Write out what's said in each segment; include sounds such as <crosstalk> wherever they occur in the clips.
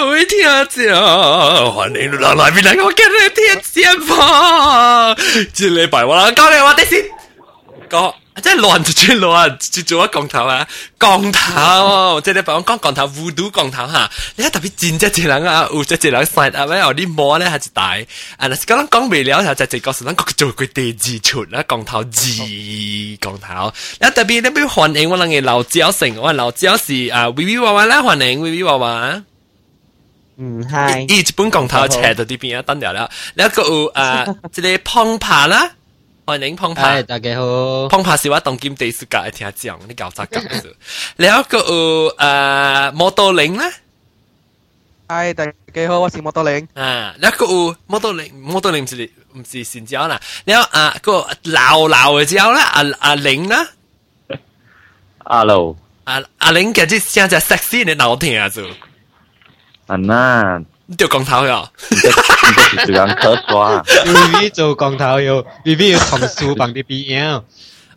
会听讲，欢迎来来宾来我今日听先吧。这礼拜我啦，讲嘅我哋先讲。真系乱就最乱，就做咗降头啊！降头，即系你讲讲降头，乌都降头吓。你睇特别贱只只人啊，有只只人 side 啊，咩有啲摸咧系一大，啊，那是讲讲未了，就只只个是咱讲做佢第二出啦，降头二降头。你特别你边欢迎我哋嘅老椒成，我老椒是啊，V V 娃娃啦，欢迎 V V 娃娃。 嗯，系。日本港头斜到呢边啊，登了啦。然后有啊，<laughs> 即碰胖啦，欢迎碰爬，大家好。碰爬是我东京第一次讲，听讲你搞啥搞子？<laughs> 然后，摩多林啦，系，大家好，我是摩多林。啊，然后摩多林，摩多林唔是唔是善招啦。然后啊，个老老嘅招啦，阿阿玲啦，hello，阿阿玲，今日现在 sexy 你老听啊，就。就。啊那。掉光头呀！你这是人科刷。 B B 做光头要 B B 要同书帮啲 B L。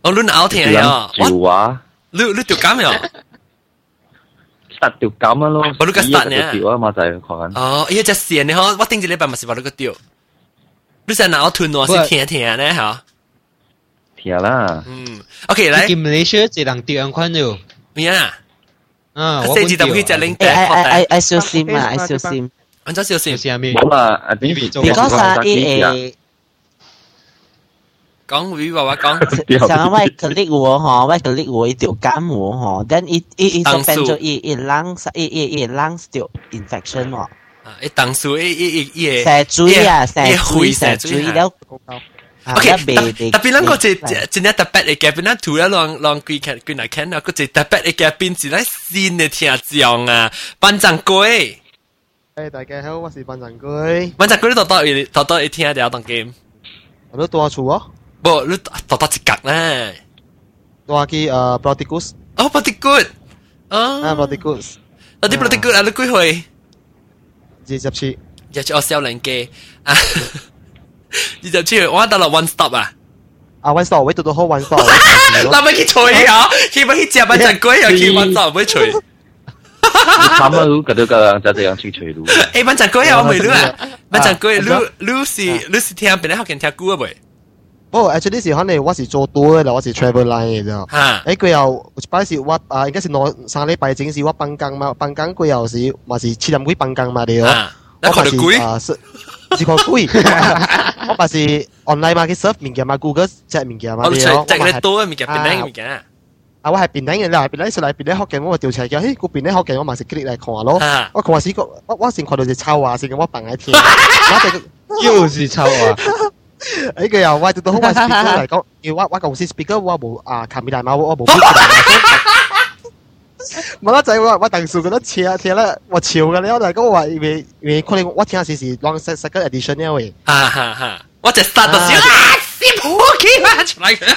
我乱拗听呀！住啊！你你掉监呀？实掉监啊咯！我都个实呢？掉啊嘛就系讲。哦，依只线你好，我顶住礼拜咪是话你个掉。你成日我吞我是听听呢吓。听啦。嗯，OK 嚟。见 Malaysia 一人掉两款咗。咩啊？啊，我 四字就可以只领带。哎哎哎，小心啊！哎小心。安怎小心？冇啦，啊边边做？Because 啊，伊诶，讲语话话讲。像我 colleague 我嗬，我 colleague 我一条感冒嗬，then 伊伊伊就变咗伊伊 lungs 伊伊伊 lungs 条 infection 喎。啊，一当数一一一一。蛇嘴啊，蛇嘴蛇嘴了。 OK，特别啷个只只呢特别嘅嘅边啦，图啦，浪浪佢看佢嚟看啊，个只特别嘅嘅边是咧新嘅听讲啊，班长龟。诶，大家好，我是班长龟。班长龟，你读到一读到一听条当 game，我都多处哦。不，你读到一格咧。多去诶 Prodigus。哦，Prodigus。哦。啊，Prodigus。啊，啲 Prodigus 啊，你几岁？二十次。二十我少年嘅啊。 二十次我得啦 one stop 啊！啊 one stop 位到到好 one stop，嗱咪去吹啊！去咪去食咪阵鬼又去 one stop 咪吹。他们如果都个就这样去吹路。诶，咪阵鬼又未录啊！咪阵鬼录录是录是听边咧学见听歌啊未？哦，actually 是可能我是做多嘅，我是 travel line 嘅啫。吓！诶佢又摆是我啊，应该是攞上礼拜整是我放工嘛，放工佢又是嘛是七点几放工嘛啲咯。我咪是啊，是是个贵， 我咪是 online 嘛，佢 surf 物件嘛，Google 只物件嘛啲咯。即系多嘅物件，边啲物件啊？啊，我系边啲嘅啦，边啲上嚟边啲学嘅，我调出嚟嘅，嘿，个边啲学嘅，我咪是 click 嚟看咯。我看时个，我我先看到只臭话先，我放喺天，我又是臭话。呢个又我到到好，我 speaker 嚟讲，要我我公司 speaker 我冇啊，卡米大猫我冇。 <laughs> 冇得仔，我我鄧數嗰啲車車咧，我潮嘅咧，我就講話，未未可能我聽時時 long set second edition 因為，啊哈。哈，我就 start 到先，啊，先破機啦出嚟。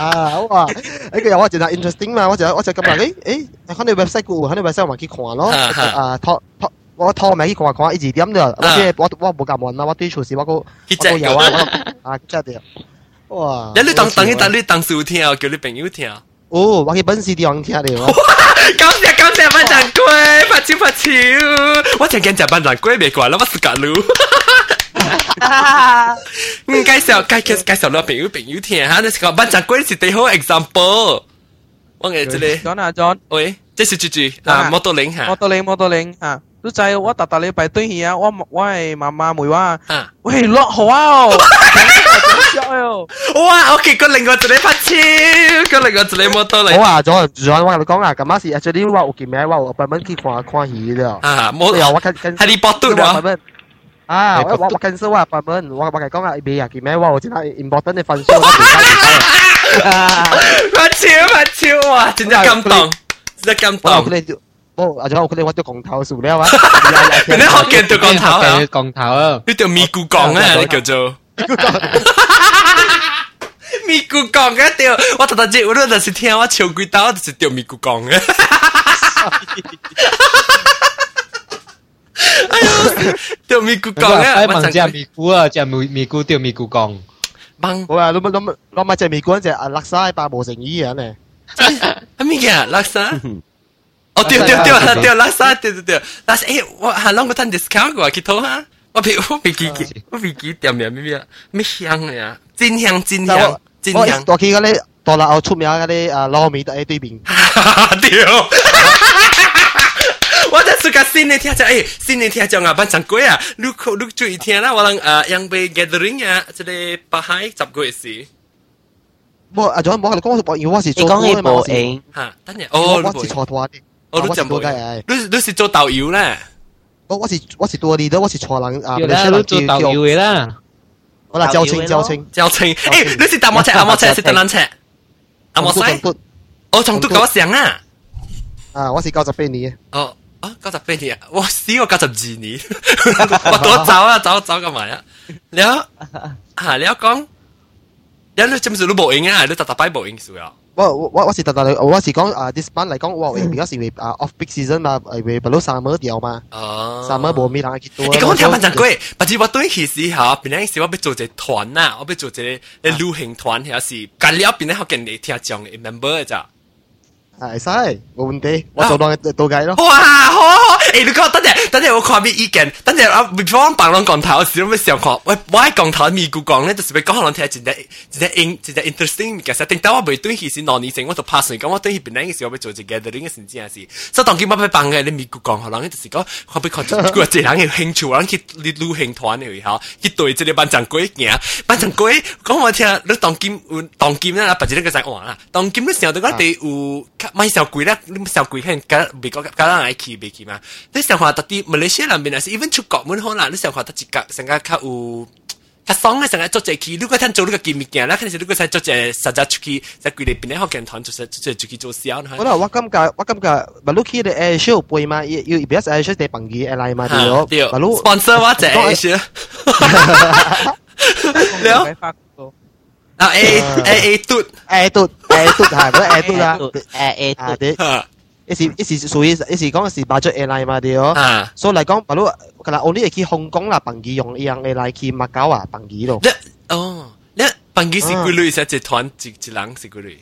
啊，我話呢個又我觉得 interesting 嘛，我就我就咁話，誒誒，可能 website 嘅，可能 website 我去看咯，啊拖拖。我拖咪去看看，一二點就，我即我我冇咁問啦，我對廚師我個我有啊，啊真係，哇！<laughs> 你你當當你等你當數聽，叫你朋友聽。哦，我去本市地方听嚟喎。感谢感谢班长龟，拍照拍照，我净惊就班长龟未惯啦，我是假路。嗯，介绍介绍介绍你朋友朋友听吓，你讲班长龟是最好 example。我嘅这里，John 啊 John，喂，这是住住啊，摩托铃吓，摩托铃摩托铃吓。都就系我特特你排队去啊！我我系妈妈妹话，喂落好啊！哇！OK，个另外一个拍 超，个另外一个摩托嚟。我话咗，咗我同你讲啊，咁啱是 actually 我有见咩，我有专门去看看戏了。啊，冇有我跟跟哈利波特啊。啊，我我我跟住我专门，我我系讲啊，未啊见咩，我真系 important 嘅分数。拍超拍超哇！真系感动，真系感动。哦，啊，仲有佢哋揾咗降头树咧嘛？你学嘅对降头啊？降头啊！呢条咪咕降啊，你叫做 咪咕降嘅条，我特特接我都就是听我唱几刀，就是条咪咕降嘅。哎呀，条咪咕降啊！哎，问只咪咕啊，只咪咪咕条咪咕降。帮我话，你咪谂谂埋只咪咕，只啊勒沙百无诚意嘅呢？啊咩嘅勒沙？ 哦对对对对，拉萨对对对，拉萨诶我系啷个摊 discount 嘅去讨下，我未我未记记我未记点咩咩咩咩香嘅呀， 真香真香真香。我去嗰啲大陆出名嗰啲啊捞面喺对面。对。我在suka sini tiap tiap eh sini tiap tiap ngapan cangkui ah lu lu cuy tiap lah walang uh, yang be gathering ya jadi pahai cap gue sih 冇阿总冇，你讲我要我是做讲起报应吓，等阵哦，我是错拖啲，我都真冇嘅，你你是做导游咧？我我是我是多啲的，我是错人啊，你系做导游嘅啦。 我啦，交清交清交清，哎，你是搭摩車阿摩車是搭纜車？阿摩西？我从都嗰時啊！啊，我是九十八年嘅。哦。啊，九十八年啊！我死我九十二年，<laughs> 我多走啊，走走干嘛呀？你啊，你講。因你真係都冇用啊，你特特擺冇影數啊。我我我是特特我是講啊，this 班嚟講，我比較是為啊 off peak season 嘛，係為不嬲 summer 掉嘛。哦。summer 冇咩人去多。你講聽翻陣鬼，不知我對其時候，邊陣時我要做只團啊，我要做只旅行團，有時隔了邊陣學見你聽講 member 咋。系使冇问题，我做当到计咯。哇，好，诶，你讲等阵，等阵我看咩意见，等阵啊，before 白浪讲头时，我咪想看，喂，我喺讲头咪故讲咧，就是俾讲人听，真系真系 in 真系 interesting 嘅，实定到我未对佢是攞年成，我就 pass 嚟讲，我对佢本来嘅时候要做只 gathering 嘅时阵系，所以当佢乜乜办嘅，你咪故讲，可能就是讲，我俾看个这人嘅兴趣，人去旅行团嚟吓，去对这个班长鬼行，班长鬼讲我听，你当今当今咧，白日咧个使换啦，当今咧时候对我哋有。 买小鬼啦，你小鬼看，搞别个搞到来去别去嘛。你想话到底马来西亚那边啊，是 even 出国门好啦，你想话到底个，想个较有。他爽个，成日做这期，如果他做那个见面镜，那肯定是如果他做这实在出去，在桂林边咧好镜团，就是做出去做销。我咧，我感觉，我感觉，马路去的 air show 背嘛，要要 b s air show 得便宜而来嘛，对哦。马路 sponsor 我这 air show。哈哈哈哈哈哈！啊 A A A 嘟 A 嘟 A 嘟系嗰个 A 嘟啦，A A 嘟啲，一时一时属于一时讲是 budget airline 嘛啲哦，所以嚟讲，比如可能我呢去香港啦，bằng gì 用一样 airline 去马九啊，bằng gì 咯。哦，你 bằng gì 是几类？是一团一一人是几类？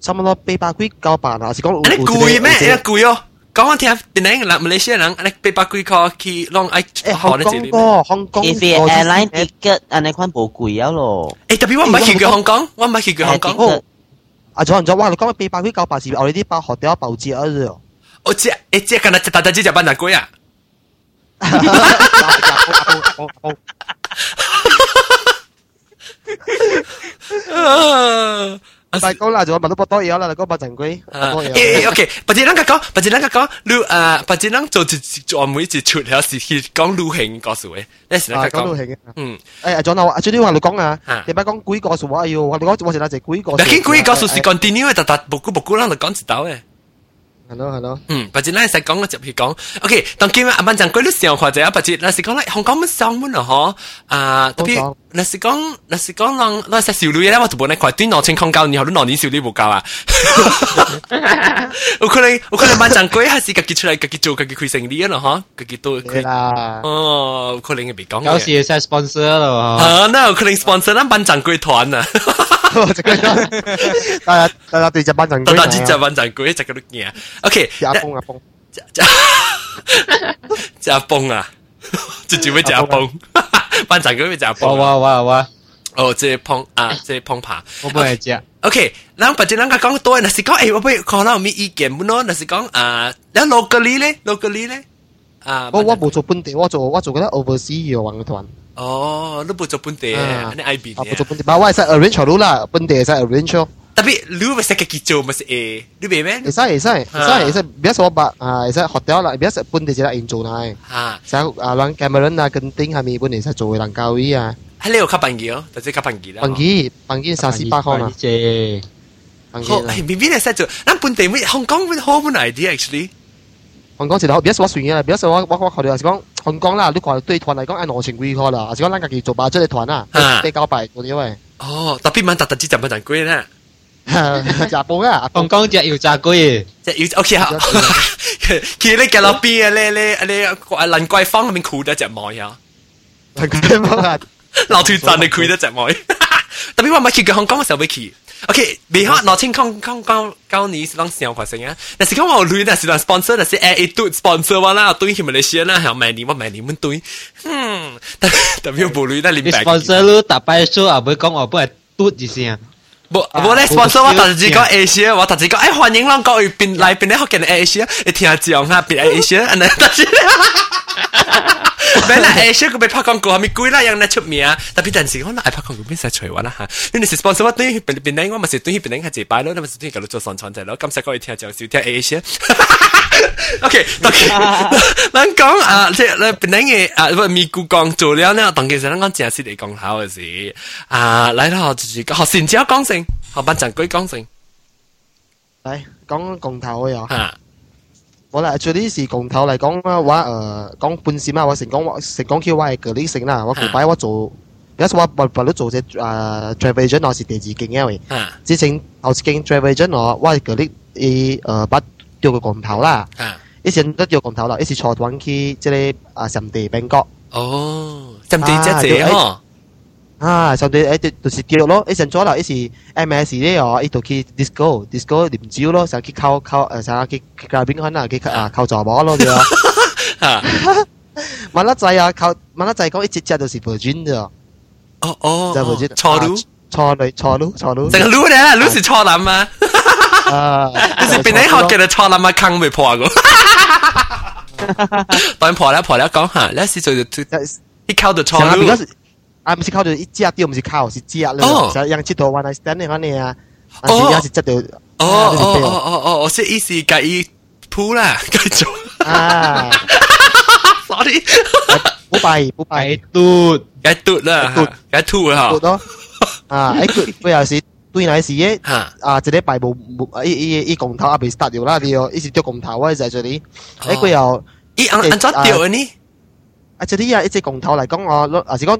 差唔多八百几九百啊，是讲。你贵咩？你贵哦。 讲我听，边个人马来西亚人，你八百几块去攞爱学你这里。香港 If you airline ticket，安尼款无贵啊咯。诶，特别我唔系去过香港，我唔系去过香港。啊，仲仲哇！你讲八百几九百是我哋啲包学掉包折啊！我知，诶，即系今日大大只只班人贵啊！ 啊！大讲啦，就问到不多嘢啦，你讲八阵龟。诶，OK，不知啷个讲，不知啷个讲，你诶，不知啷做做每一次出有时去讲旅行告诉你，你时啷个讲？讲旅行嗯，诶，仲有阿最啲话你讲啊，你咪讲鬼告诉我，哎呦，我你讲我是哪只鬼告诉？但系鬼告诉是 continue 嘅，但但无故无故啷就讲一道嘅。 系咯系咯，嗯，或者咱使讲我就去讲，OK，当今日阿班长贵你上或者啊，或者那是讲咧香港乜上门啊，嗬，啊，特别那是讲那是讲让那些少女咧，我就本来快对两千空交，然后你两年少女冇交啊，有可能有可能班长贵系是自己出来自己做自己开生意啊，嗬，自己都开啦，哦，有可能系未讲，有时系 sponsor 咯，啊，那有可能 sponsor 咱班长贵团啊。 <laughs> 大家大家对着班长，大家对着班长，鬼在搿度惊。OK，阿峰啊峰，加加加崩啊，这接会加崩，<laughs> 班长会不加崩？哇哇哇哇！哦，这些碰啊，这些碰爬，我不会加。OK，那反正两个讲多，那是讲诶，我不会可能没意见不咯？那是讲啊，那罗格里嘞，罗格里嘞啊，我我不做本地，我做我做个 overseas 游团。哦，你不做本地啊？你 I B 啊，不做本地，把我系 arrange 好啦，本地系 arrange 咯。特别你咪识嘅做咪是诶，你明咩？会使会使会使会使，比较少把啊，会使学掉啦，比较少本地就嚟做啦。啊，使啊，让 Cameron 啊跟丁系咪本地使做嘅人教会啊？喺呢度吸笨机哦，就即吸笨机啦。笨机笨机三四百块嘛。啫，好，系边边嚟识做？咱本地咪香港咪好本 idea actually。香港是啦，比较少我算嘅，比较少我我我考虑系讲 香港啦，你讲对团嚟讲系攞钱贵个啦，系讲咱家己做把这个团啊，比较白嗰啲喂。哦，特别蛮特特之就唔系贵咧。炸煲啊！香港只要炸龟，只要 OK 好。其实你嘅落边啊，你你你兰桂坊嗰边攰得只妹啊，兰桂坊啊，老团站你攰得只妹。特别话咪去嘅香港嘅时候，咪去。 OK，未好，我请讲讲讲讲你是啷想发生啊？但是讲我女的是啷 sponsor，但是 A A 对 sponsor 哇啦，对起么那些啦，还要买你，我买你们对，嗯，特特别补累，那你买。sponsor 咯，打白说啊，不讲我不会嘟一声。不，我来 sponsor，我特只讲 A C，我特只讲哎，欢迎啷各位宾来宾，好见 A C，一听下讲啊，宾 A C，那但是。<laughs> 本来 Asia 佢被拍广告系咪贵啦，样咧出名啊！特别阵时我嗱，拍广告边使除揾啦吓，因为是 sponsor 我对边边咧，我咪是对边咧系自摆咯，你咪是对佢做上传仔咯。咁细个你听就少听 Asia。OK OK，咱讲啊，即系咧边咧嘅啊，唔咪故讲做了呢，当其实咱讲正式嚟讲考嘅时啊，嚟啦，就是学善只讲成，学班长居讲成。嚟讲共头嘅又。 我啦，最呢是共头嚟讲啊，我诶讲半线啊，我成讲成讲叫我系个呢成啦，我旧摆我做，有时我我我都做只诶 travel agent，我是第二件嘅喂，之前头一件 travel agent 我我系个呢诶诶把掉个共头啦，以前都掉共头啦，一时坐团去即系啊上地冰角。哦，上地即系嗬。 啊，上对诶，就是叫咯，一阵咗啦，一时 MS 咧哦，一度去 disco，disco 念招咯，成去靠靠诶，成去去边间啊，去啊靠坐波咯，对啊。万粒仔啊，靠万粒仔讲一只只就是 virgin 啫。哦哦，就 virgin。错路，错路，错路，错路。成个路咧，路是错男嘛。啊，你是边你学嘅错男嘛，坑未破个。当破了破了讲下，你是做一靠就错路。 啊不是靠着一家店，不是靠是家了，是养起多万来。等你玩呢啊！俺是也是接到。哦哦哦哦哦！我是意思讲，伊吐了，该做。啊！sorry，不拜不拜，堵该堵了，堵该吐了好多。啊！哎，<laughs> 不要 <laughs> 是对那些啊，一个拜无无一一一工头啊被杀掉了的哦，一时丢工头，我是在这里。哎，过后一按按早丢了呢。啊，这里啊，一只工头来讲哦，也是讲。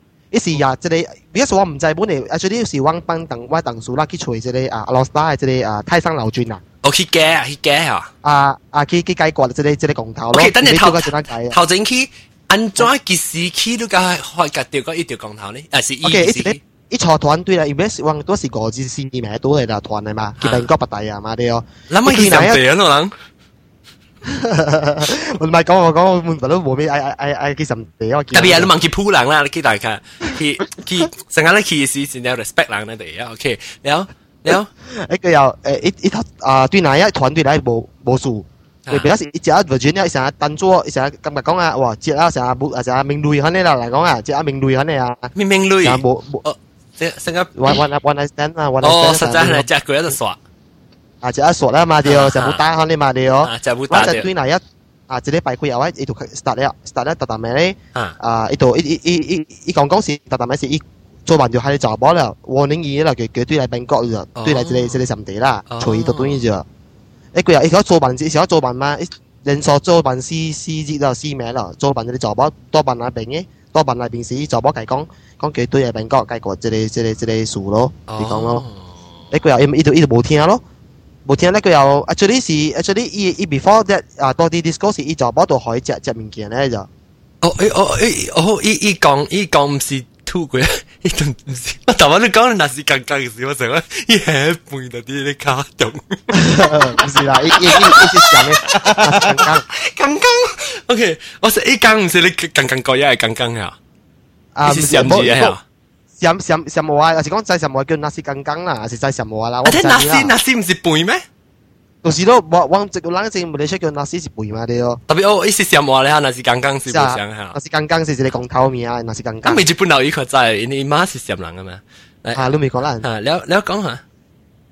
一時呀，即係而家我唔制本嚟，啊，最啲是揾班等我等數啦，去隨即係啊老師即係啊太上老君啊。哦，去解啊，去解啊。啊啊，去去解決即係即係公頭咯。OK，等你頭頭前去安怎幾時去都解開夾掉个一條公頭呢？啊是 OK，一時一坐團隊啦，因為往多時個字先名都係啦團嚟嘛，佢哋個不大啊嘛啲哦。諗乜嘢上地啊？唔系讲我讲我门都冇咩嗌嗌嗌嗌几十地啊！特别系你问佢铺人啦，你记大家，佢佢成日咧佢是是有 respect 人咧哋啊，OK，了了，一个又诶一一啊对哪一团队嚟冇冇数，特别系一只 Virginia 成日当做成日今日讲啊，哇，只啊成日冇成日名类肯定啦嚟讲啊，只啊名类肯定啊，名名类，冇冇，即系成日 one one one night stand 啊，one night stand，哦，实在系只佢喺度耍。 啊，就一索啦嘛，啲就冇打開你嘛，啲哦，就冇打。我就對那一啊，這裡擺佢有啊，呢度 start 咧，start 咧，特特咩咧？啊，呢度呢呢呢呢呢講講是特特咩是呢做完就係做波啦，warning 嘢啦，佢佢對嚟邊角咗，對嚟這裡這裡什地啦，隨意都對咗。誒佢又而家做辦事，時候做辦嘛，人所做辦事事節就事名啦，做辦嗰啲做波多辦那邊嘅，多辦那邊時做波計講講佢對嚟邊國計過這裡這裡這裡數咯，你講咯。誒佢又呢度呢度冇聽咯。冇听咧，佢有 actually 是 actually e e before that 啊，多啲 discuss 呢就摸到海只只面件咧就。哦诶哦诶哦，依依讲依讲唔是 two 贵，<laughs> 依仲唔是？我头先你讲那是刚刚嘅事，我成日一半就啲啲卡动。<laughs> 唔是啦，依依依依是讲咩？<laughs> 刚刚刚刚，OK，我是依讲唔是你刚刚讲，又系刚刚啊？啊，唔是唔系啊？什什什麼啊？還是講在什麼叫那是剛剛啦？還是在什麼啦？啊，即那是那是唔是背咩？就是咯，我我這個冷靜冇你出叫那是是背嘛啲咯。特別哦，意思什麼咧？那是剛剛是不想下。那是剛剛是是你講頭面啊，那是剛剛。咁未接半流依個真係，你媽是什人啊咩？啊，你未講啦。啊，你你講下。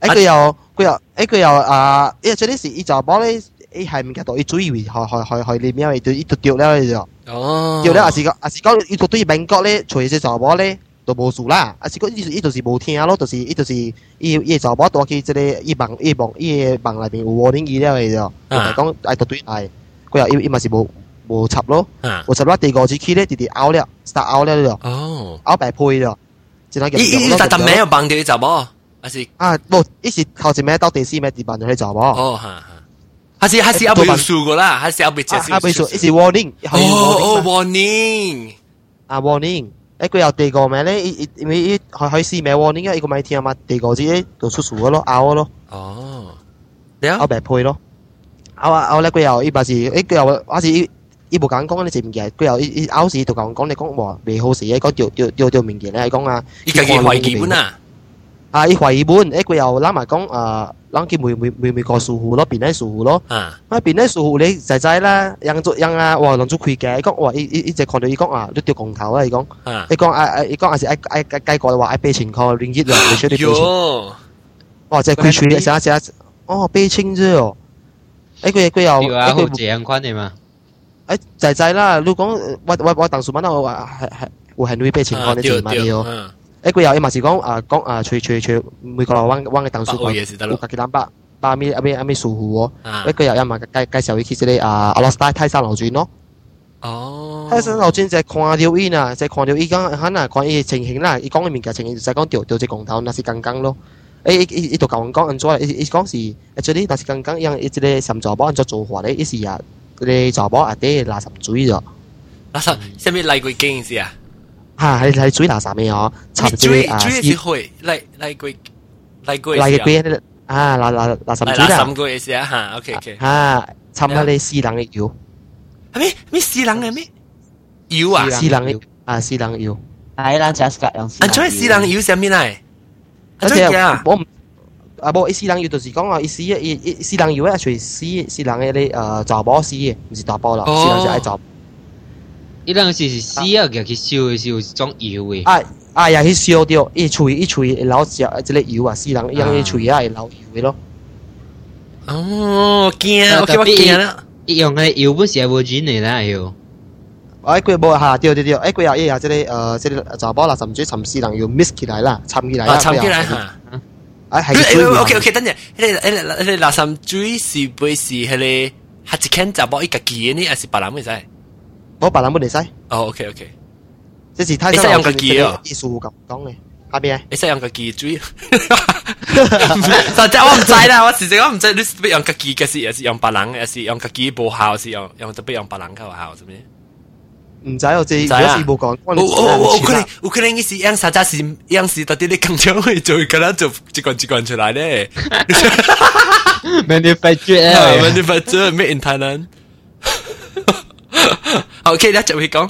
誒，佢又佢又誒，佢又啊，因為最啲時伊就幫你。誒係唔記得，伊主要係係係係裡面伊就伊就掉了就。哦。掉了，還是講還是講伊就對美國咧，除隻查某咧。都无事啦。啊，是讲伊伊就是无听咯，就是伊就是伊伊查某带去即个伊梦伊梦伊诶梦内面有五零伊了诶了，就讲爱绝对爱，佮又伊伊嘛是无无插咯，无插啦。第五只去咧直直拗了，煞拗了了，拗白配了，只能伊伊伊，但但没有梦着伊查某，啊是啊，无伊是头一名到第四名伫梦着迄查某。哦哈。还是还是要背书个啦，还是要背。啊，背书，一是 warning，哦哦，warning，啊，warning。誒佢又第二个名咧？伊伊因為伊開開始咩 warning 啊，伊個咪聽嘛，第二個字就出事個咯，拗咯。哦，拗白配咯，拗啊拗咧佢又伊把是诶佢又我是伊伊無講講你食物件，佢又伊伊拗時就講講你講話未好事嘅，講掉掉掉掉物件咧，讲啊，伊家己懷疑本啊，啊伊懷疑本，誒佢又攬埋講誒。啷叫每每每每個數戶咯，邊啲數戶咯，啊。邊啲數戶你仔仔啦，讓做讓啊，哇，讓做佢嘅，講哇，伊伊伊只看到伊講 <laughs> <laughs> <laughs> 啊，你掉公頭啦，伊講，伊講啊啊，伊講啊是愛愛愛計過話愛八千塊零一啦，你出啲八千，哇，即係佢處成成哦八千啫哦，誒佢佢又誒佢這樣款嘅嘛，誒仔仔啦，你講我我我當時問我話係係會係你八千塊你做乜嘢哦？誒佢有伊嘛是講啊講啊，除除除每個人揾揾嘅鄧數講，有家己諗百百咪阿咪阿咪數戶喎。誒佢有一嘛介介紹伊去即個啊阿羅斯泰泰山樓轉咯。哦。泰山樓轉就係看到伊啊，就係看到伊講可能看伊情形啦，伊講嘅面嘅情形就係講調調隻公頭，那是剛剛咯。诶伊伊伊就講講安怎，伊伊講是，actually 那是剛剛樣伊即個什查某安怎做法咧？伊是啊，嗰啲查某阿爹垃圾水咗。垃圾，什麼嚟過經是啊？吓系系水垃圾咩哦？插住啲啊，水是会嚟嚟过嚟过嚟过啊垃垃垃圾水啦，垃圾过嘅事啊吓，OK OK 吓，插下你私人嘅油，系咩咩私人嘅咩油啊？私人嘅啊私人油，系啦，just 用。啊，做私人油上面嚟，而且我唔啊无私人油就是讲话，伊私伊伊私人油咧，随私私人嘅你诶查某私嘅，唔是大包啦，私人就系查。 伊人是是死啊，佢去燒嘅燒種油诶。啊啊，又去烧掉，一喙一喙流只即个油啊，死人用一喙啊，流油诶咯。哦，惊，我惊我惊啦。伊用个油本是係無錢嚟啦，哟。哎，佢無下掉掉掉，哎，佢又伊啊，即个呃，即个查甫啦，甚至尋死人要 miss 起来啦，參起来啦，參起來嚇。啊，係。OK OK，等陣，你你你垃圾水是不是係你係一間查甫伊家己嘅呢，還是別人嘅使？我别人冇嚟使。哦，OK OK。即是太上用家己哦，艺术咁讲嘅。下边你使用家己水，实际我唔知啦，我时时我唔知你是用家己嘅是，还是用别人嘅，还是用家己无效，是用用特别用别人嘅效，是咩？唔知我知，我是冇讲。我我我可能我可能伊是样实在是样是到底你咁样去做，可能做一罐一罐出来咧。 manufacture manufacture made in Thailand。 OK，你就會講。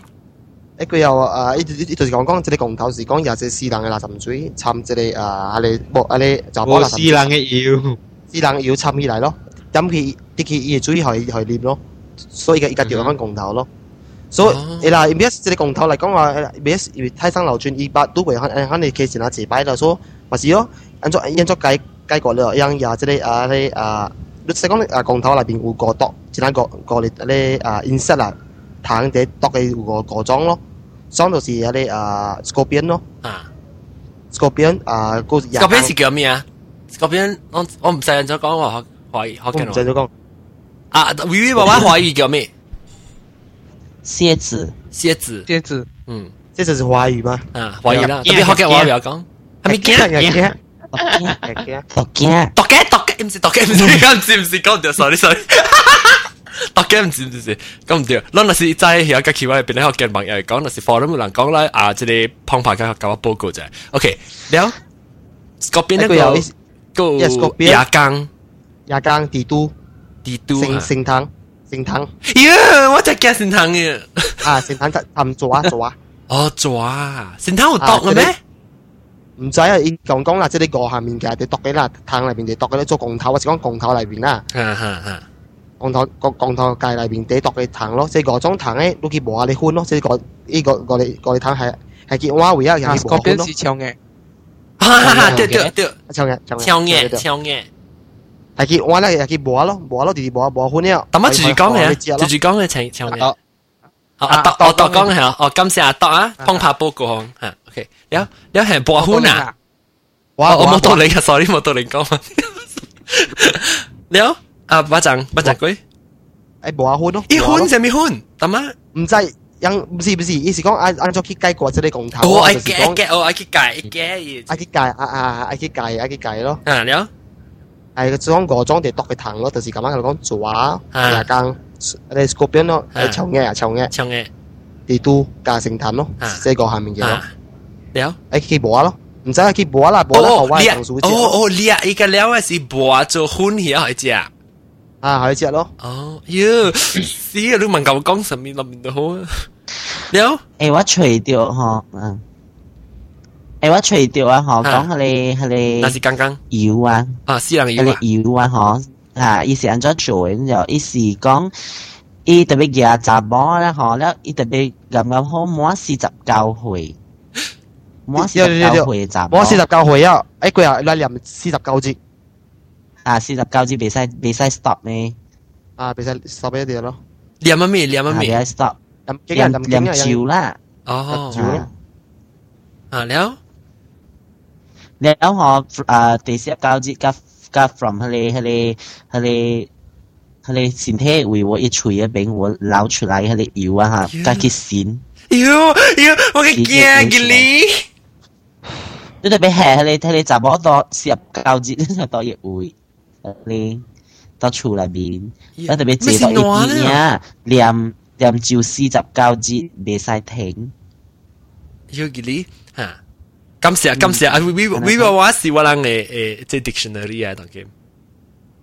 一個又啊，呢呢就是講講即係公頭是講有隻私人嘅垃圾水參即係啊，阿你冇阿你就冇垃圾。私人嘅油，私人要參起嚟咯，飲佢啲佢嘢水係係黏咯，所以而家掉翻公頭咯。所以嗱，B S 即係公頭嚟講話，而家泰山流轉二百都會肯肯你企前下自擺啦，所以咪是咯，按作按作計計過了，樣呀即係啊你啊，你使講啊公頭裏邊有個多，其他個個你你啊 insect 啦，糖嘅多嘅個個裝咯。裝就是有啲啊 scorpion 咯，啊。scorpion 啊個 scorpion 是叫咩啊？scorpion 我我唔使人再講話華語，學緊我唔使再講。啊，V V 爸爸華語叫咩？蝎子，蝎子，蝎子，嗯，這就是華語嗎？啊，華語啦，特別學嘅話不要講，係咪驚？驚驚，毒驚，毒驚，毒驚，唔是毒驚，唔是，唔是，唔是，講唔對，sorry sorry。讀嘅唔知唔知，咁唔對。咱若是在遐個企位邊咧學嘅朋友講，若是 forum 人講啦啊，即係碰拍嘅搞我報告啫。OK，了，嗰邊咧個個牙缸，牙缸地都地都聖聖堂聖堂。呀，我就驚聖堂嘅。啊，聖堂含爪爪。<laughs> 哦，爪，聖堂有毒嘅咩？唔知啊，伊講講啦，即係你個下面嘅，你讀嘅啦，堂裏邊你讀嘅咧做公頭，或者講公頭裏邊啦。哈哈哈。江头個江頭界面邊地獨嘅塘咯，即係個莊塘咧，都佢冇下你歡咯，即係個个個個你個你塘係係幾碗位啊？嚇！嗰邊是長嘅，哈哈哈！对对对，長嘅長嘅長嘅，長嘅我嘅，係幾碗啦？係幾碗咯？碗咯，弟弟碗碗歡了。咁啊！住住江嘅，住住江嘅長長嘅。阿阿阿阿江係咯，哦，感謝阿江啊，通拍波過嚇。OK，了了係播歡啊！我我我，sorry，我多零講啊。<laughs> 了。啊，巴掌巴掌龟，诶无啊欢咯，一欢就咪欢，得吗？唔制。ยัง唔是唔是，意思讲按按照去计过即系公头。哦，爱计爱计，哦爱去计爱计，爱去计啊啊爱去计爱去计咯。啊了，系装个装地剁佢糖咯，就是咁样讲做啊，牙更你 scorpion 咯，系长嘅啊长嘅，长嘅，地都加成炭咯，这个下面嘅咯。了，爱去播咯，唔使去播啦，播得好歪糖薯哦哦，你啊，依个了系是播做欢喜系只 啊，系只咯。哦，哟，死啊！你问牛肝神面立面就好啊。你好，诶、我除掉嗬，嗯，诶、欸，我除掉啊，嗬，讲下你下你，那是刚刚妖啊，啊，私人妖啊，妖啊，嗬，啊，以前做做，然就以前讲，伊特别廿杂波啦，嗬，咧，伊特别咁咁好，冇四十九回，<laughs> 冇四十九回杂，冇一四十九回啊，诶，佢又拉临四十九只。 啊，四十九节未使未使 stop 呢？啊，未使 stop 一啲咯。念乜咩？念乜咩？未使 stop。念念照啦。哦。照咯。啊，แล้วแล้ว我啊第十九节夹夹 from 佢哋佢哋佢哋佢哋身体为我一锤一柄我捞出来佢哋摇啊吓，加佢线。哟哟，我嘅惊嘅你。你特别系佢哋佢哋就冇到十九节就到一会。 你到厝内面，我特别坐到一啲嘢，念念照四十九节，未使停。要嘅你吓，感谢感谢啊！We we we 话是我人嘅诶即 dictionary 啊，当嘅。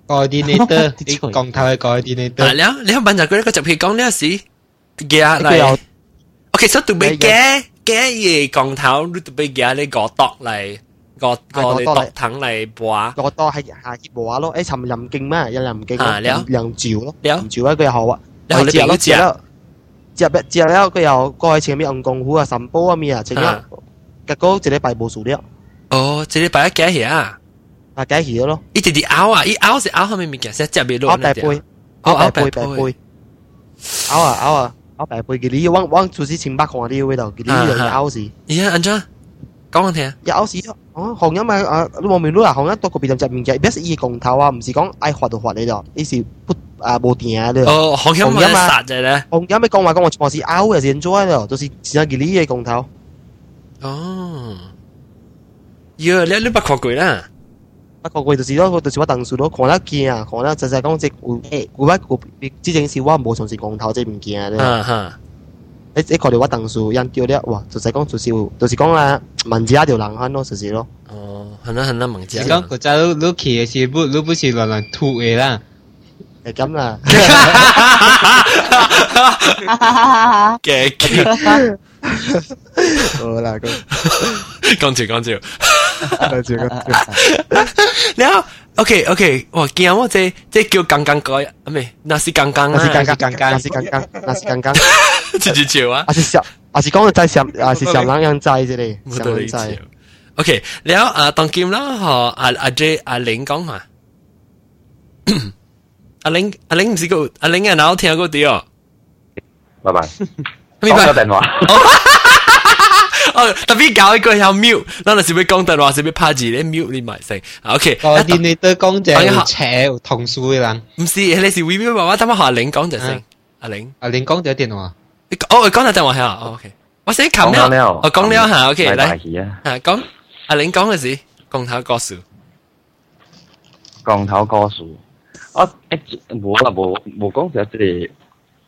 coordinator，你讲头系 coordinator。啊，แล้วแล้วบรรยากาศก็จะพี่讲呢时嘅嚟，OK，所以对比嘅嘅嘢讲头，你对比嘅你个度嚟。 个个你度藤嚟播，个多系下叶播咯。诶，寻任劲咩？有任劲啊，任任照咯，任照咧佢又好啊。然后你边个接？接接咧佢又过去前面用功夫啊、神煲啊咩啊，整咗结果一礼拜冇数了。哦，一礼拜几日啊？啊，几日咯？一直直拗啊，一拗是拗后面物件，实接未落。拗大杯，拗大杯，大杯。拗啊拗啊拗大杯，佢你往往就是前百看啲味道，佢你又拗时。咦，安怎？ 講我聽。有時哦，紅音咪啊，你望面都話紅音多個別人入面嘅，邊是伊公頭啊？唔是講愛發就發你咯，伊是不啊無定啊咧。哦，紅音咪殺啫咧。紅音咪講話講我我是拗嘅先做咯，就是只係佢呢嘅公頭。哦，哟，你你捌看過啦？捌看過就是咯，就是我當時咯，看得見啊，看得實實講即有有我有之前是我冇從是公頭即物件咧。啊哈。你你看到我当时人掉了，哇！就是讲就是就是讲啦，问一条人汉咯，就是咯。哦，系啦系啦，问一。你讲嗰阵你企嘅时，不你不是乱乱吐嘅啦。系咁啦。嘅嘅。好啦，咁讲笑讲笑。讲笑讲笑。然后 OK OK，哇！今日我即即叫剛剛改，啊咪，那是剛剛，那是剛剛，剛剛，那是剛剛，那是剛剛，自己笑啊！啊是笑，啊是講在想，啊是想啷樣在這裡，想啷在。OK，然後啊，當今啦，和阿阿 J 阿玲講下，阿玲阿玲唔是個阿玲啊，然後聽過啲哦，拜拜，咩拜？電話。哦，特别搞一个有 mute，嗱，你是要讲电话，是要拍字咧 mute 你埋声。OK。我见你都讲就扯同数嘅人。唔是，你是 we 爸爸，等我学阿玲讲就先。阿玲，阿玲讲咗电话。哦，讲就电话系啊，OK。我先琴了，我讲了吓，OK，嚟。系讲阿玲讲嘅事，讲头歌数。讲头歌数，我诶冇啦，冇冇讲就即系。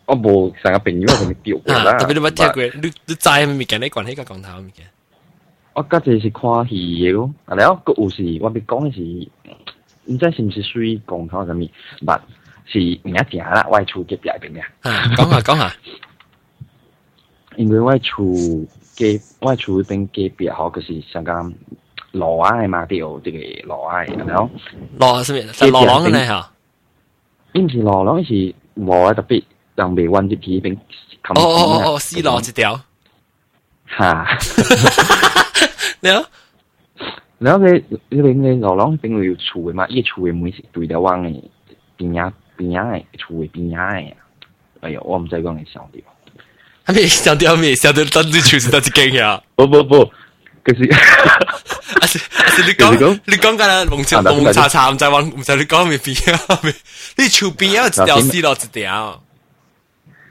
我冇成個朋友同你調過啦。特別你冇聽過，你你知係咪件？你講起個講頭物件？我家陣是看戲嘅咯，啊然後個有時我咪講嘅是，唔知是唔是屬於講頭什麼，但是名正啦，我係厝隔壁邊嘅。啊，講下講下。因為我係厝隔，我係厝邊隔壁吼，就是香港羅愛嘛，對，這個羅愛，然後羅係咩？就羅朗嘅咧嚇。唔是老狼，是羅特別。两百万只皮兵，哦哦哦哦，四罗一条，哈，哈哈哈哈哈哈，然后，你，你边个老龙边会厝诶嘛？伊厝诶门是对了往诶边仔边仔诶，厝诶边仔诶啊！哎呀，我唔知往诶上掉，还没上掉，没晓得到你厝是到几下？不不不，可是，啊是啊是，你讲你讲，干嘞蒙蒙查查，唔知往唔知你讲未边仔？你出边仔一条四罗一条。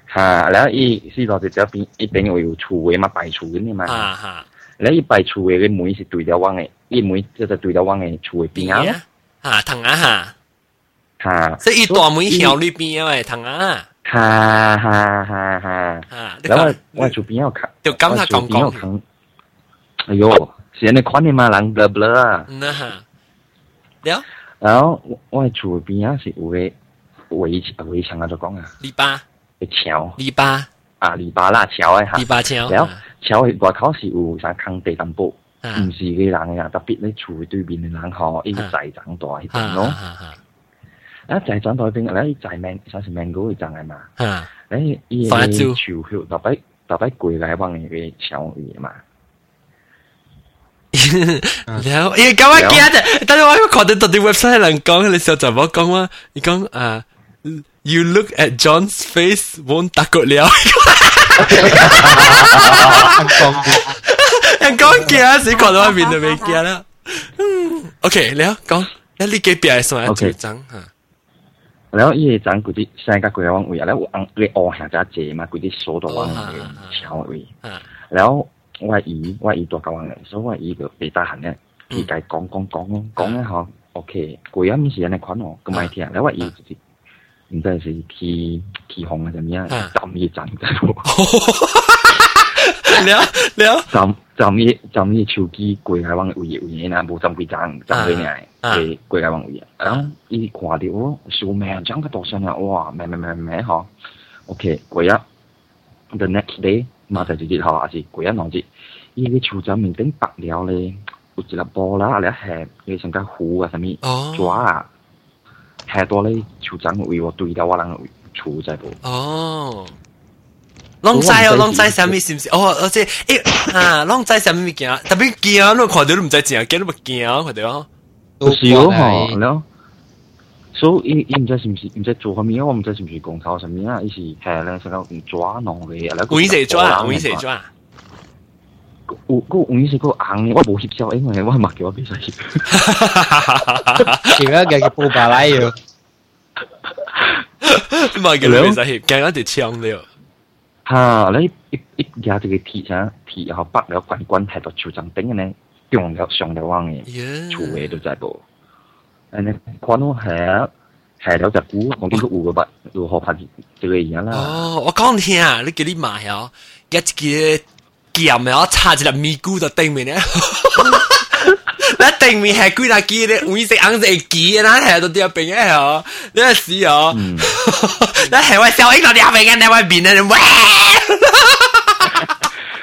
哈，然后伊石头是只要一边要有厝位嘛，摆厝给你嘛。啊哈，后一摆厝位个门是对着往个，一门就是对了往个厝边啊。哈，烫啊哈。哈。所以大门朝里边啊，烫啊。哈，哈，哈，哈。然后我厝边要开，我厝边要开。哎哟，现在看你嘛冷不不冷啊？嗯啊哈。然后我我厝边啊是有个围围墙啊在讲啊。篱笆。個橋。籬笆。啊，篱笆啦，橋誒嚇。籬笆桥。然後橋嘅外口是有啥坑地淡薄，唔是个人啊，特別你厝对面嘅人吼，伊個仔長大迄種咯。啊，仔長大邊，你仔命，啥是命嗰個長嘅嘛。啊。你伊個厝後特別特別過來往嘅個橋位嘛。<laughs> 然後，咦，咁啊驚啫！但係我喺看到到啲 website 人講，你想怎麼講啊？你講啊 ，You look at John's face won't takut 了。人讲惊，死看到我面就未惊啦。OK，你啊讲，一呢几边系算系最憎吓。然后伊个阵嗰啲世界嗰样位啊，咧有红你乌下只只嘛，嗰啲锁到往嘅桥位，然后。我姨我姨大教人嚟，所以我姨个被得闲咧，佢计讲讲讲咯，讲咧嗬，OK，佢有咩事人嚟款我，咁咪听，你我姨自己 唔知係起起紅啊，怎麼樣，浸一浸就，了了，浸浸一浸一手機過嚟往位位啦，冇浸幾浸浸佢呢，嘅過嚟往位，然後伊看到我小命長個多聲啊，哇，咩咩咩咩嗬，OK，過一 the next day。嘛就直接吼，也是過一兩節。伊個厝仔面頂白了咧，有一粒波啦，咧下你上加糊啊，啥物抓啊，下多咧厝仔位我对到我人厝仔部。哦。攏知哦，攏知啥物是毋是？哦，而且誒啊，攏知啥物物件，特別驚，你看到你毋知正，驚你咪驚，看到。都是哦，吼，然後。所以伊伊毋知是毋是毋知做啥物啊？我毋知是毋是講頭啥物啊？伊是係咧成個抓儂嘅，啊！有勢抓，有勢抓。有有黄颜色够红，我无翕照，因为我目镜我袂使翕。叫我家己补白来哟。目镜袂使翕，惊我得枪了。哈，你一一家这个铁啥铁后拔了关关太到手上顶呢，中了上了网诶，厝诶都在无。安尼看我下下了只股，我见佮有个白如何拍对个样啦。哦，我讲听，你给你买哦，一只。劍然後插一粒咪菇就對面咧。那對面係幾大機咧？黃色、紅色機，那係都掉邊嘅哦。你係死哦！那係我小英到掉邊嘅，那我邊嘅喂。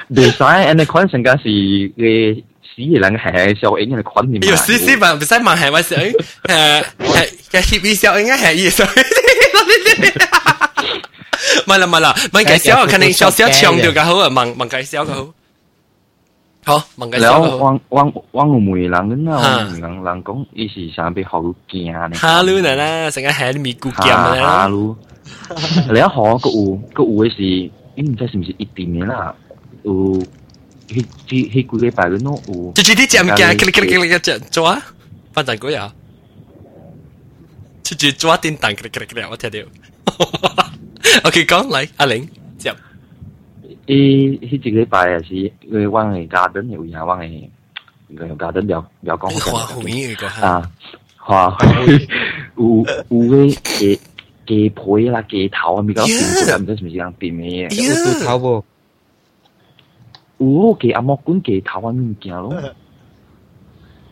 未使，人哋款成家是嘅死人係小英嘅款嚟嘛。有死死問，唔使問係我小英，誒係嘅協議小英嘅係意思。咪啦咪啦，咪介紹下，肯定少少唱到嘅好啊，問問介紹嘅好。好，問介紹嘅好。汪汪汪唔梅人啊，人人講伊是想俾好驚呢。哈魯奶奶，成日喺咪古劍啦。哈魯，你一學個有個有嘅是，你唔知是唔是一定嘅啦，有迄迄迄幾禮拜嘅咯有。就係啲正嘅，佢佢佢佢做啊，反正嗰日，就係做一點蛋，佢佢佢我聽到。OK，讲嚟，阿玲接。伊迄一个礼拜也是，因为阮嘅家长有影，阮嘅个家长了了讲。花卉个啊，花卉有有个鸡鸡皮啦、鸡头啊，咪讲，唔知系唔是人点嘅。有头无？有给阿莫管给台湾物件咯。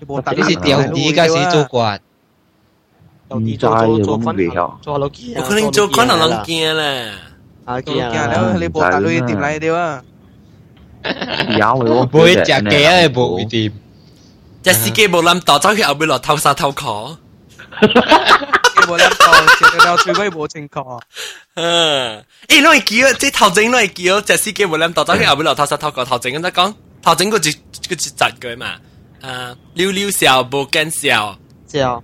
你是钓鱼还是做官？ 唔知我唔知晓。做老机，有可能做官人人惊咧。啊惊啦！你冇大女点嚟掉啊？有喎，唔会食鸡啊，冇一点。只司机冇谂到，走去后边落偷沙偷壳。冇谂到，食到最尾冇情况。嗯，诶，攞嚟叫，即系头整攞嚟叫，只司机冇谂到，走去后边落偷沙偷壳，头整咁得讲，头整个字个字窒句嘛。啊，溜溜笑无惊笑，笑，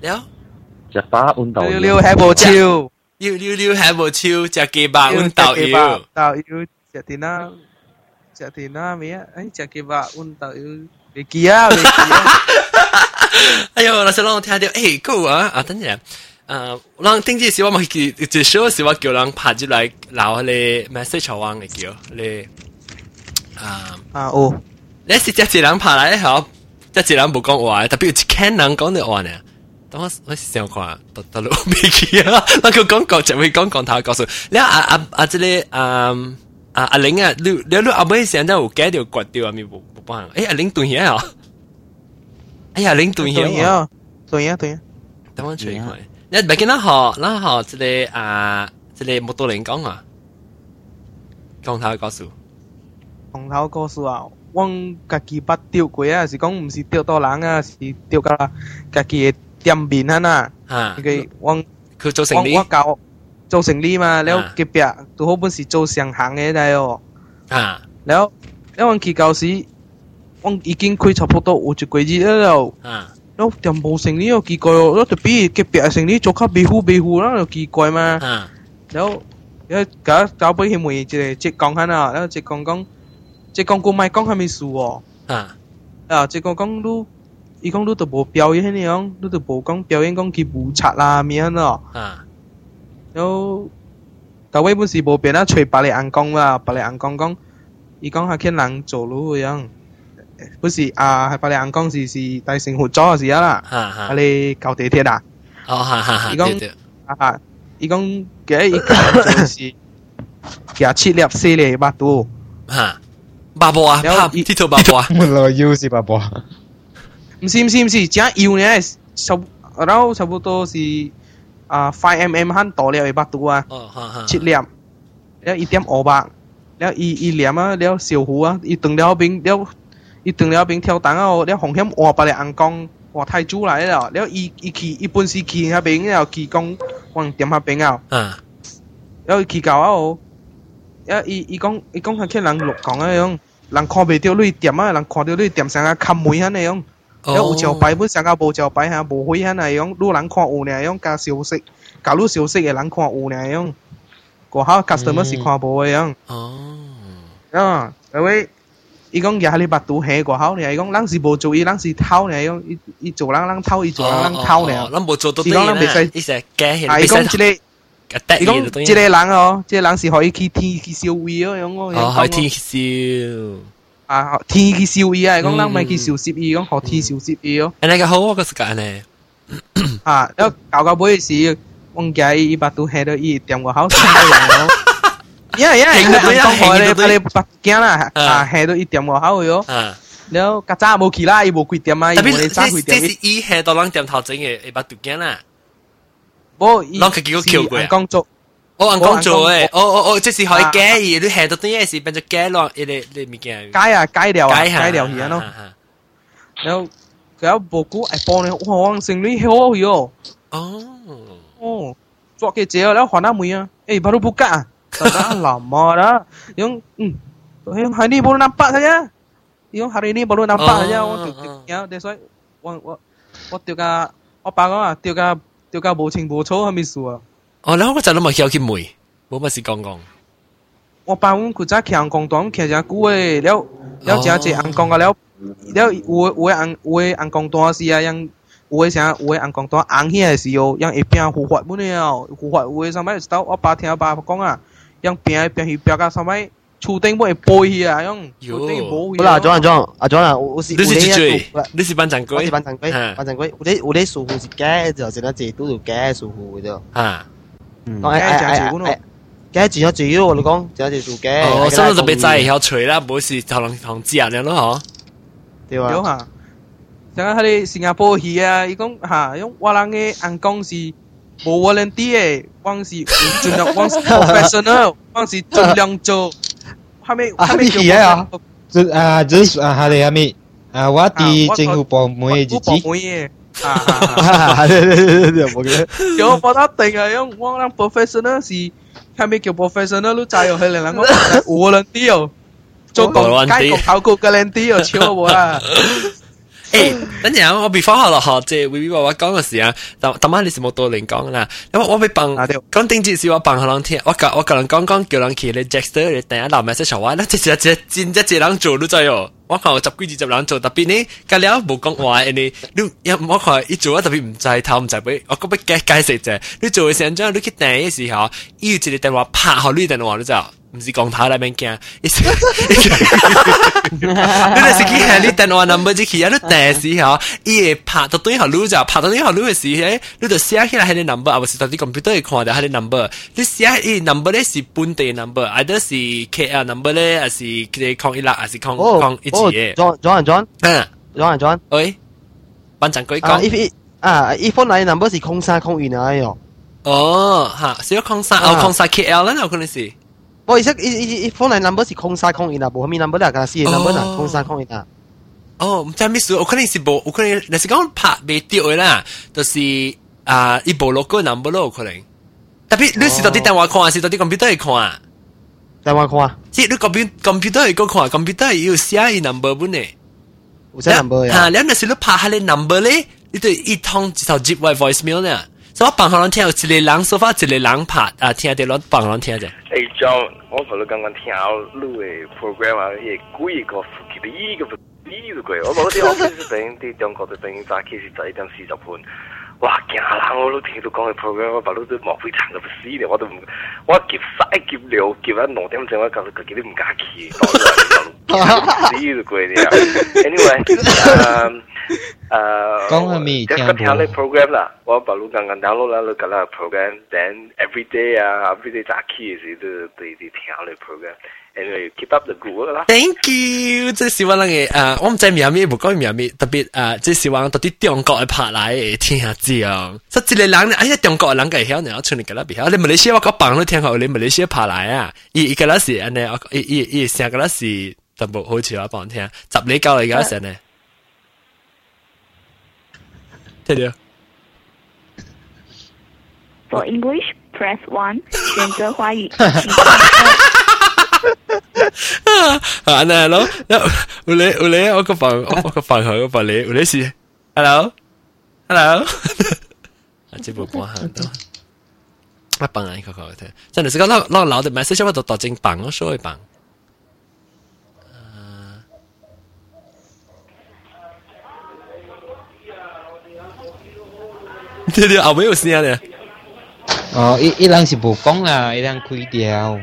了。 食饱运到溜溜系无笑，溜溜溜系无笑，食鸡巴运到腰，到腰食点啦。 食田啦咩啊？诶食嘅话，阮就要未记啊，未记啊。哎呦，那时候我听到，诶，够啊啊，等阵。诶，人顶次时我咪叫，最少时我叫人拍入来留你 message 网嘅叫你啊啊哦，你是只一人拍来好，只一人冇讲话，特别有一千人讲你话呢。 等我我想看，到到了没去啊？那个刚刚前面刚刚他告诉，你啊啊啊这里啊啊阿林啊，你你后阿妹现在我改掉关掉啊，咪不不帮？哎阿玲断线啊！哎呀，玲断线啊！断线断线，等我出去。你别跟他好，那好这里啊，这里没多人讲啊。讲他告诉，讲他告诉啊。我家己捌钓过啊，是讲毋是钓多人啊，是钓到家己诶。店面啊呐，佢往佢做成我教做成呢嘛，แล้วเก็บเปียตัวเขาเป็นสิ做上行嘅ได้哦，啊，แล้วแล้ววัน期教时，我已经开差不多有一个月了，啊，แล้ว店冇成呢又奇怪哦，แล้ว特别เก็บเปีย成呢做较庇护庇护啦又奇怪嘛，啊，แล้วแล้ว搞搞俾佢每一个即讲下啦，แล้ว即讲讲即讲个咪讲系咪数哦，啊，啊即讲讲都。 伊讲你都无表演迄样，你都无讲表演讲去舞贼啦咩咯。啊，然后到尾本是无变啊，吹白嚟硬讲啦，白嚟硬讲讲，伊讲下见人做路嗰样，不是啊，系白嚟硬讲是是大成活咗时啊啦，啊你旧地铁啊，哦哈哈哈，伊讲啊，伊讲嘅伊讲就是廿七粒四粒八度，吓，八波啊，拍呢套八波啊，门罗腰是八波。 msi msi msi chỉ yêu nè sập rau sập bộ si à 5mm หั่นต่อแล้วไอ้บัตตัวชิดเหลี่ยมแล้วอีเตรียมออกบางแล้วอีอีเหลี่ยมอ่ะแล้วเสียวหัวอีตึงแล้วบิงแล้วอีตึงแล้วบิงเที่ยวตังเอาแล้วของเข้มออกไปเลยอังกองหัวไทจูไหลแล้วแล้วอีอีขี่อีปุ่นสีขี่ฮะบิงแล้วขี่กองวังเตรียมฮะบิงเอาแล้วขี่เก่าเอาแล้วอีอีกองอีกองเขาแค่หลังหลบของอะไรยังหลังคอเบียดเดียวลุยเตรียมอ่ะหลังคอเดียวลุยเตรียมสังกัดคำมวยฮะเนี่ยยัง 有招牌本上个无招牌吓，无会喺那样，愈人看有呢样加消息，假如消息嘅人看有呢样，过后 customer 是看无嘅样。哦，啊，因为伊讲廿你八度起过后，你系讲人是无做伊，人是偷呢样，伊伊做人人偷，伊做人人偷呢。咱无做到啲人袂使，伊成假嘅。啊，伊讲即个。伊讲即个人哦，即个人是可以去天去烧位嗰样哦。哦，可以天去烧。 啊，天去受伊啊，讲咱咪去受攝伊，讲學天受攝伊咯。安尼個好個時間呢？啊，然後搞到尾時，往家伊把拄下到伊踮個好山咯。呀呀，我講我咧，我咧北京啦，啊下到伊踮個好哟。然後較早無去啦，伊無幾點啊，伊無咧早幾點。即是伊下到咱踮頭前嘅，伊把拄驚啦。無，伊，咱佢叫佢叫過啊。工作。我人講做誒，我我我即是可以解嘢，你下到啲嘢時變咗解落，你你物件。解啊，解掉啊，解掉嘢咯。然後佢有蘑菇誒，幫你哇，黃勝你好喲。哦哦，做嘅嘢咧，還得妹啊，誒，baru buka 啊，tak lama dah. Yang hmm, yang hari ni baru nampak saja. Yang hari ni baru nampak saja. Orang tu, ya, that's why, 我我我掉架，我爸講啊，掉架掉架無情無楚係咪事啊？哦，然后我就谂咪叫佢梅，冇乜事讲讲。我爸阮佢早徛公档徛只久诶，了了真济红公啊，了了有有诶红有诶红公档是啊，样有诶啥有诶红公档红起来时候，样会变护法本了，护法有诶啥物到我爸听我爸讲啊，样变变去变甲啥物。厝顶会背去啊，样厝顶冇去。好啦，庄啊庄，阿庄啊，我是你是最，你是班长龟，我是班长龟，班长龟，我哋我哋数户是假，就成日自都要假数户嘅啫。啊。 讲诶诶诶，嘅住咗住咯，我讲就系做嘅。哦，所以就别再晓吹啦，冇事同人同自然人咯，嗬。对啊。对啊。像喺啲新加坡去啊，伊讲吓，用我人嘅眼光是无 volunteer 嘅，我是尽量我是 professional，我是尽量做。系咪系咪叫啊？即啊，即啊，系你系咪？啊，我哋政府部门嘅自己。 有我一定系用我谂 professional 是系咪叫 professional 都就系两个无论啲做个街局考局嘅靓啲又超冇啦。 誒，等陣我 before 學落學，即係 V V 話我講嘅時啊，但但妈你是冇多人講啦，因為我俾幫講定節時我幫下人聽，我教我教人講講叫人去你 Jackster 你第一留 message 話，咧即係即係真一隻人做都知哦。我看我十幾二十人做，特別呢，隔了冇講話，你你一我看一做啊特別唔制頭唔制俾，我覺得解解釋啫。你做嘅時陣，你去等嘅時候，要接你電話拍好你電話，你知道？唔是讲头嚟边惊，你就是去系你电话 number 就去，你订时候，伊会拍到对号路就拍到对号路嘅时咧，你就写起来系你 number，啊，唔是到啲 computer 会看到系你 number，你写伊 number 咧是本地 number，either 是 KL number 咧，还是佢抗一六，还是抗抗一字嘅。John John John，嗯，John John，喂，班长佢讲，一啊，一封嚟 number 是空三空二嚟哟。哦，吓，是要空三，哦，空三 KL 啦，有可能是。 我意思，伊伊伊 phone 嚟 number 是空三空一啦，無啥物 number 啦，甲四個 number 啦，空三空一啦。哦，唔知咩事，我可能是無，我可能，若是講拍未掉嘅啦，就是啊，伊無 logo number 咯，有可能。特別你是到啲電話看，還是到啲 computer 嚟看啊？電話看啊？即係你 computer computer 嚟個看，computer 要寫伊 number 本嘅。有寫 number 呀？嚇，你若是你拍下你 number 咧，你對一通一頭接為 voicemail 呢？所以我幫人聽，有一個人說法，一個人拍啊，聽到我幫人聽啫。誒，John，我同你剛剛聽你嘅 program 啊，係幾個附近的依個依個鬼，我冇啲 office 邊啲中國嘅邊早起是十一點四十分，哇，驚啦！我都听到講嘅 program，我把你都莫非長到死咧，我都唔，我夾晒夾兩夾一兩點鐘，我搞到自己都唔敢去，死個鬼咧！Anyway，诶，讲下咪听听你 program 啦，我把路刚刚 download 啦，你个啦 program，then every day 啊，every day 早起嘅时都对对听你 program。Anyway, keep up the good work 啦。 Thank you，即系希望嘅诶，我唔知咩咩，唔讲咩咩，特别诶，即系希望到啲中国嘅拍来听下知啊。实际你人，哎呀，中国嘅人嘅晓呢，我出嚟嘅啦，别晓。你马来西亚我讲帮你听下，你马来西亚拍来啊，伊伊个啦是安尼，伊伊伊成个啦是特别好似我帮听，十你教嚟嘅成呢。 对的。 For English, press one，选择华语。啊，那咯，那有咧有咧，我个房我个房口个房咧，有咧是，hello，hello，啊，这部关下都，我帮人个个听，真系是讲攞攞老的 message 我都当正帮我所以帮。 <laughs> 对对啊，没有声音的。哦，一一辆是不讲啊，一辆亏掉。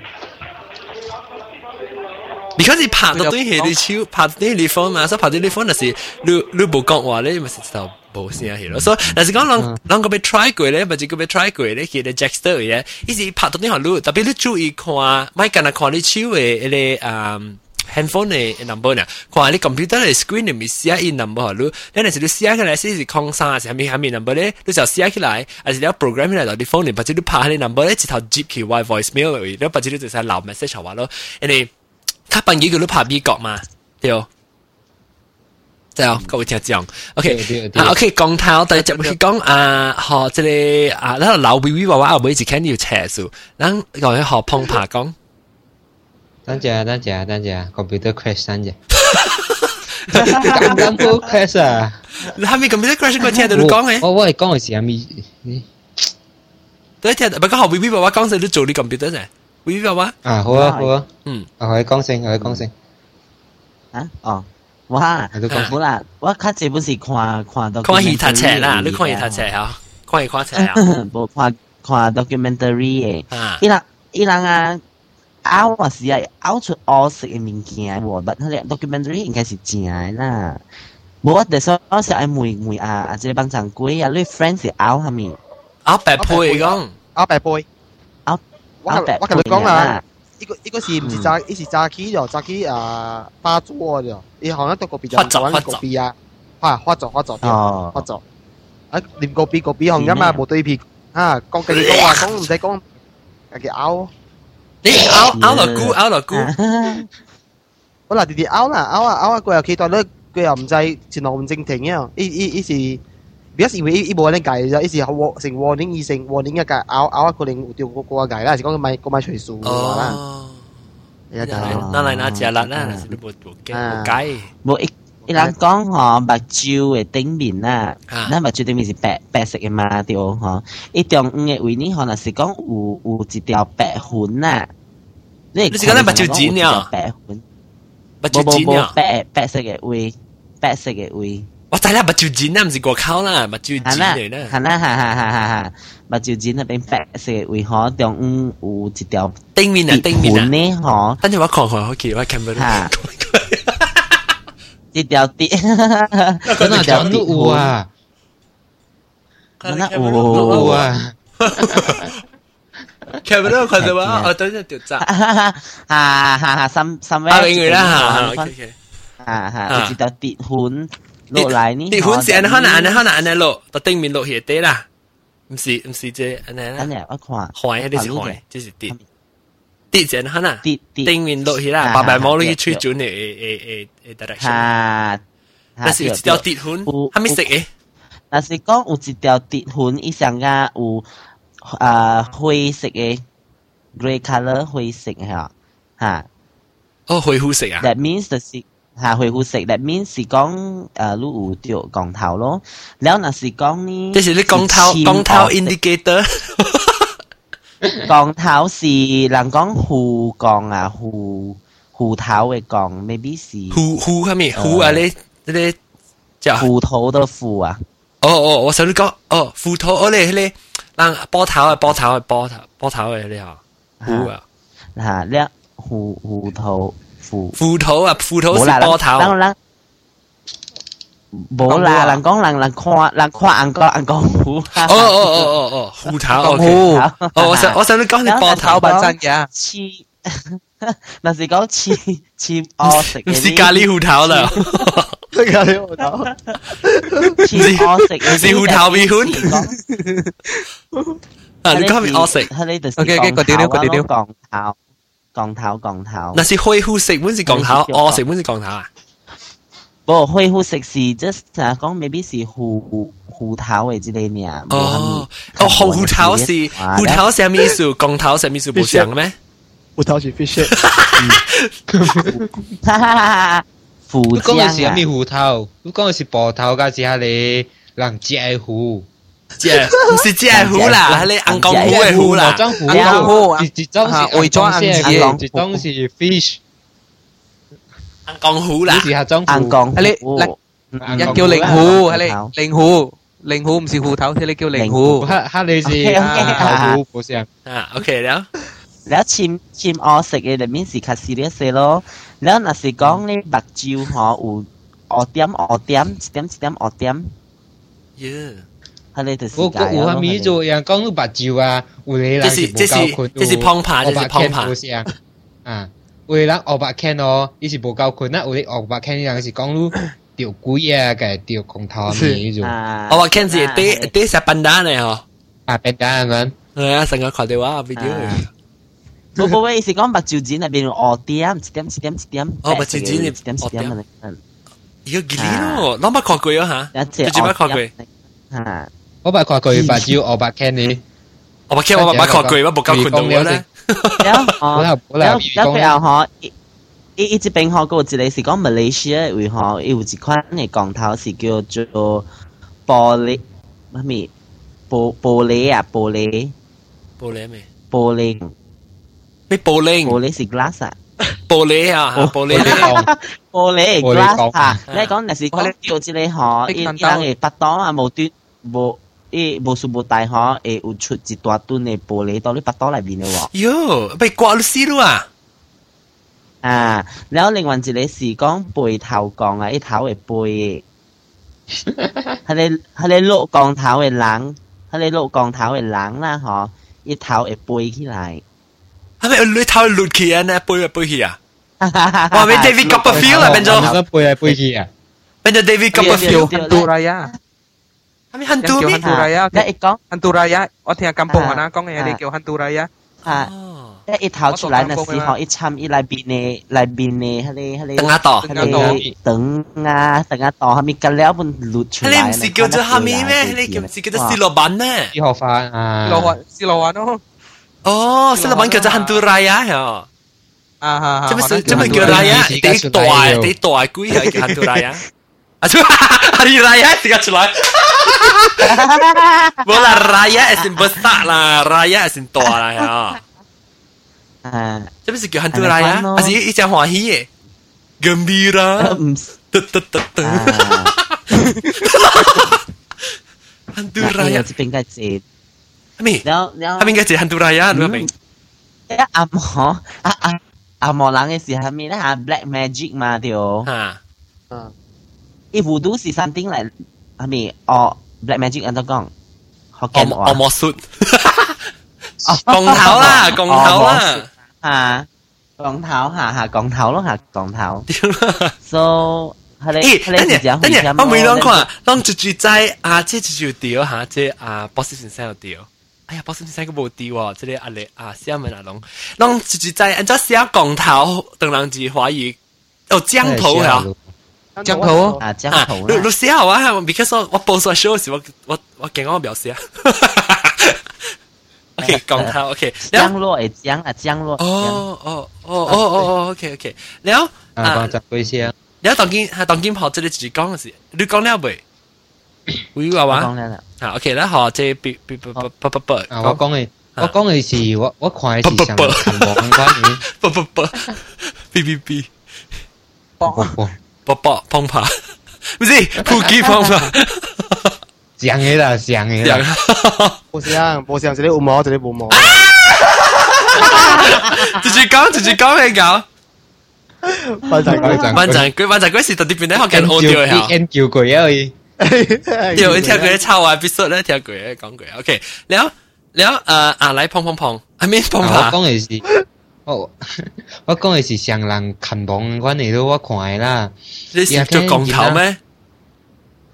你看你拍到堆的丘，爬到嘛，所以爬到地方就是你你不讲话咧，因为是就无声气咯。所以但是讲两两个被 try 过咧，个被 try 过咧，jackster 耶。伊是爬到堆好路，特别你注意看，买敢来看你手位，那个嗯。handphone 嘅 number 呢？看你 computer 嘅 screen 入面写一 number 你，你系你写起来是是空三，是系咪系咪 number 咧？你就写起来，还是你 program 起来到啲 phone 入，或者你拍你 number 咧，一头接去 Y voicemail 嚟，你或者你就系留 message 话咯，人哋他扮嘢叫你拍美国嘛，对哦。对哦，各位听众，OK，啊，OK，讲头第一集去讲啊，学即系啊，嗱老 V V 话话每次看要车数，咱讲去学碰爬讲。 等下，等下，等下，computer crash 等陣。啱啱都 crash 啊！你係咪 computer crash 嗰聽到你講嘅？我我係講嘅時係咪？對聽，不過學 V V 爸爸講聲都做啲 computer 啫。V V 爸爸啊，好啊，好啊，嗯，我可以講聲，我可以講聲。啊，哦，哇，冇啦，我較這本是看看到看戲睇冊啦，你看戲睇冊啊，看戲看冊啊，<laughs> 冇看看 documentary 嘅，伊人伊人啊。拗啊是啊，拗出惡食嘅物件喎，但係 documentary 應該是正嘅啦。冇我哋所我時愛梅梅啊啊，即係幫長貴啊，你 friend 是拗係咪？拗白配講，拗白配，拗我我同你講啊，呢個呢個是唔是炸？呢是炸起咗，炸起啊花咗咗，你好像到嗰邊就玩嗰邊啊，花花咗花咗啲，花咗。啊，連嗰邊嗰邊紅音啊冇對片啊，講嘅你講話講唔使講，係叫拗。你拗拗落估，拗落估。好啦，弟弟拗啦，拗啊拗啊，佢又企到咧，佢又唔制前路唔正停嘅，依依依是，比较以为依依冇人计啫，依是成 warning 二成 warning 一计，拗拗一个零掉个个计啦，是讲佢买个买随数啦。一计，嗱嚟嗱只啦，嗱是你冇冇计冇 计。冇一 伊人讲吼，目睭嘅顶面啊，咱目睭顶面是白白色嘅嘛，对吼。伊中央嘅位呢，可能是讲有有一条白痕啊。你是讲咱目睭尖啊？白痕，目睭尖啊？白白色嘅位，白色嘅位。我知啦，目睭尖啊，唔是过口啦，目睭尖嚟啦。系啦，系系系系系，目睭尖那边白色嘅位嗬，中央有一条顶面啊，顶面啊。呢嗬，等阵我看看，好奇我看唔到。 一条啲，嗰那条都有啊，嗰那有啊。看唔到，看到嘛？哦，等阵条扎。哈哈哈！三三位。啊，英语啦，吓，OK，啊哈，有一条跌痕落嚟呢。跌痕是安可能安可能安尼落，到顶面落去底啦。唔是唔是这安尼啦。安尼我看。坏，迄啲是坏，即是跌。 地震哈呐，地顶面落去啦，八百毛落去吹准的诶诶诶 direction。啊，但是有一条地痕，还没食诶。但是讲有一条地痕，伊上个有啊灰色诶，grey color 灰色吓吓。哦，灰灰色啊。That means the 是吓灰灰色，that means 是讲呃，你有着光头咯。然后那是讲呢，这是你光头光头 indicator。<laughs> 降頭是人講護降啊，護護頭嘅降，maybe 是護護係咩？護啊你你就護頭的護啊。哦哦，我想你講哦，斧頭我哋迄個人波頭啊，波頭啊，波頭波頭嘅你嚇護啊，嚇你護護頭護護頭啊，護頭是波頭。当然。冇啦，人讲人人看人看人讲人讲虎。哦哦哦哦哦，虎头。虎。哦，我想我想你讲你波头吧真嘅。似，那是讲似似我食嘅。唔是咖喱虎头啦。咖喱虎头。似我食嘅。是虎头米粉。啊，你讲系我食。佢呢度是 OK OK，个调调个调调。降头，降头，降头。那是灰虎食，本是降头，我食本是降头啊。 不，灰虎食是即系讲，maybe 是虎虎头嘅之类呢。哦，哦，虎头是虎头是咩意思？降头是咩意思？冇像嘅咩？虎头是 fish。哈哈哈！虎讲嘅是咩虎头？你讲嘅是波头，加是下你人只虎。只唔是只虎啦，系你硬讲虎嘅虎啦。装虎，装虎，一种是伪装硬嘢，一种是 fish。 硬钢虎啦，你试下装硬钢系你人叫灵虎，系你灵虎，灵虎唔是虎头，系你叫灵虎。哈哈，你是头虎，不是啊。啊，OK แล้วแล้วชิมชิมออ食嘅入面是较 serious 咯，แล้ว若是讲你目睭嗬有恶点恶点一点一点恶点，耶，系你就是我我有下面做人讲到目睭啊，有啲人是这是这是胖爬，这是胖爬，啊。 有人学白倾哦，伊是无够困啊，有啲学白倾人是讲你掉鬼啊，嘅掉光头啊咩种。学白倾是啲啲石笨蛋嚟嗬，啊笨蛋咁。系啊，成个看电话 video。冇冇喂，是讲目睭剪入边哦点一点一点一点。哦，目睭剪一点一点啊！要几年咯？攞乜看过啊吓？最最乜看过？啊！我白看过目睭学白倾你。学白倾我白看过，我冇够困到我咧。 有佢又可，只冰河嗰只你是讲 Malaysia 会可有头是叫做玻璃，乜咪玻玻璃啊玻璃，玻璃咩？玻璃，玻璃？是 glass 啊，玻璃啊，玻璃。玻璃 glass 啊，你讲你是讲叫只你可，依家不当啊，无端无。诶无数无大可诶有出一大吨嘅玻璃到你巴刀内边嘅喎。哟，被挂到死咯啊！啊，然后另外一个是讲背头降啊，一头会背嘅，系你系你落降头嘅人，系你落降头嘅人啦，嗬，一头会背起来。系咪你头落起啊？呢背啊背起啊！哇！咩 David Copperfield 啊？变咗背啊背起啊！变咗 David Copperfield。杜拉呀 ！Kami hantu ni. Hantu raya. Dia ikong hantu raya. 我听金邦话啦，讲嘅嘢叫 hantu raya。啊，一一头出来那时候，一参一来边呢，来边呢，迄个迄个。等下档，迄个等啊，等下档，后面隔了本录出来。你唔是叫做后面咩？你叫唔是叫做斯洛文咩？斯洛番啊。斯洛文，斯洛文咯。哦，斯洛文叫做 hantu raya 呀。 啊哈哈，这么是这么叫来呀？得大得大鬼系叫汉都来呀？啊，出啊，你来呀？点解出来？ <laughs> Bola lah raya as in besar lah. Raya esin in tua lah ya. Jadi Sabi hantu raya? Asi ini cakap hwahi ye eh? Gembira Hantu raya? Itu pinggah jid Ami Ami gak jid hantu raya Ami Ami Ya amo Amo langit sih Ami Ini black magic mah dia Ha Ibu tu si something like Ami or black magic 人都讲。学嘅话。恶魔术。降头啦，降头啦。吓。降头吓吓降头咯吓降头。so 系你系你等阵，我未谂看，谂住住仔啊，这就掉吓，这啊博士先生又掉。哎呀，博士先生个无掉喎，这里阿你啊，小问阿龙，谂住住仔，按照写降头，等人字华语，哦降头系 降头啊降头。你你写好啊，because 我我报数 show 时，我我我惊我表示啊。OK，降头 OK，降落诶降啊降落。哦哦哦哦哦哦，OK OK，然后啊，讲集句先。然后当今系当今学这里自己讲嘅事，你讲了未？会话话？讲了啦。啊，OK 啦，好，这不不不不不不不，啊，我讲嘅，我讲嘅是我我看嘅是上看网关嘅，不不不，B B B，啵啵 不不碰怕，不是扑击碰怕。像嘅啦，像嘅啦，冇像，冇像，这里有毛，这里冇毛。直接讲，直接讲咩搞？班长，班长，佢班长嗰时特别变得好勁好掉下。研究佢啊佢，掉一條佢抄啊，必須咧條佢講佢。OK，然後然後誒啊嚟碰碰碰，I mean 碰碰，講嘅是。哦，<laughs> 我讲的是上人看望阮都，我看的啦。你是做工头咩？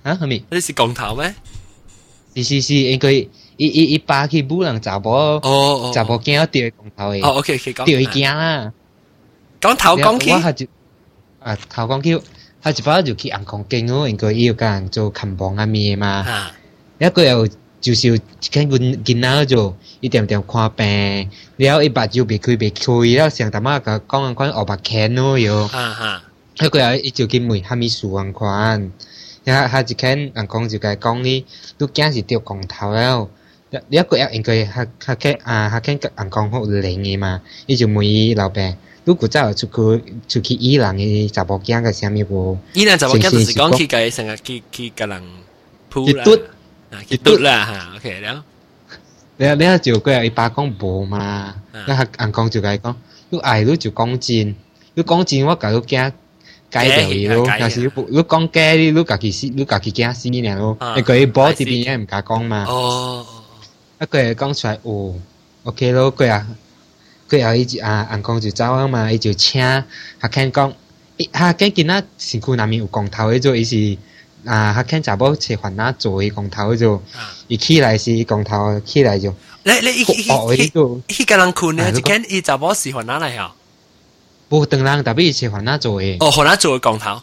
啊，后面你是工头咩？是是是，应该一一一巴去不能查波哦，查波惊要掉工头的。哦，OK，掉一惊啦。工头工去，我就啊，头工去，他一包就去暗空间哦，应该伊有甲人做看房啊咪嘛。啊，一个又。就是见见见仔就一点点看病，了一把就别开别开，了想他妈个讲啊款二把千咯哟。啊哈，那个伊就去问哈咪数安款，然后哈一看人讲就该讲你，都惊是掉光头了。你一个要应该较较肯啊较肯甲人讲好灵的嘛，伊就问伊老板。如果走出去出去伊人诶查波囝个啥物无？伊人查波囝就是讲去改成个去去个人铺。去嘟啦哈，OK 了。了了就佢伊爸講無嘛，那阿阿公就甲伊讲，你愛你就讲真，你讲真我甲你驚改掉伊咯，但是你你講假你你家己死，你家己驚死爾咯，你佢保這邊也唔敢讲嘛。哦，一佢講出來哦，OK 咯，佢啊。佢又伊就啊，阿公就走啊嘛，伊就請客傾講，客傾見仔身軀內面有光頭，迄種伊是啊！他看查某吃饭哪做一光头就，一起来是光头起来就，来来一一个一个，一个人困的就看伊查某是换哪来呀？不等人特别切换哪做诶！哦，换哪做光头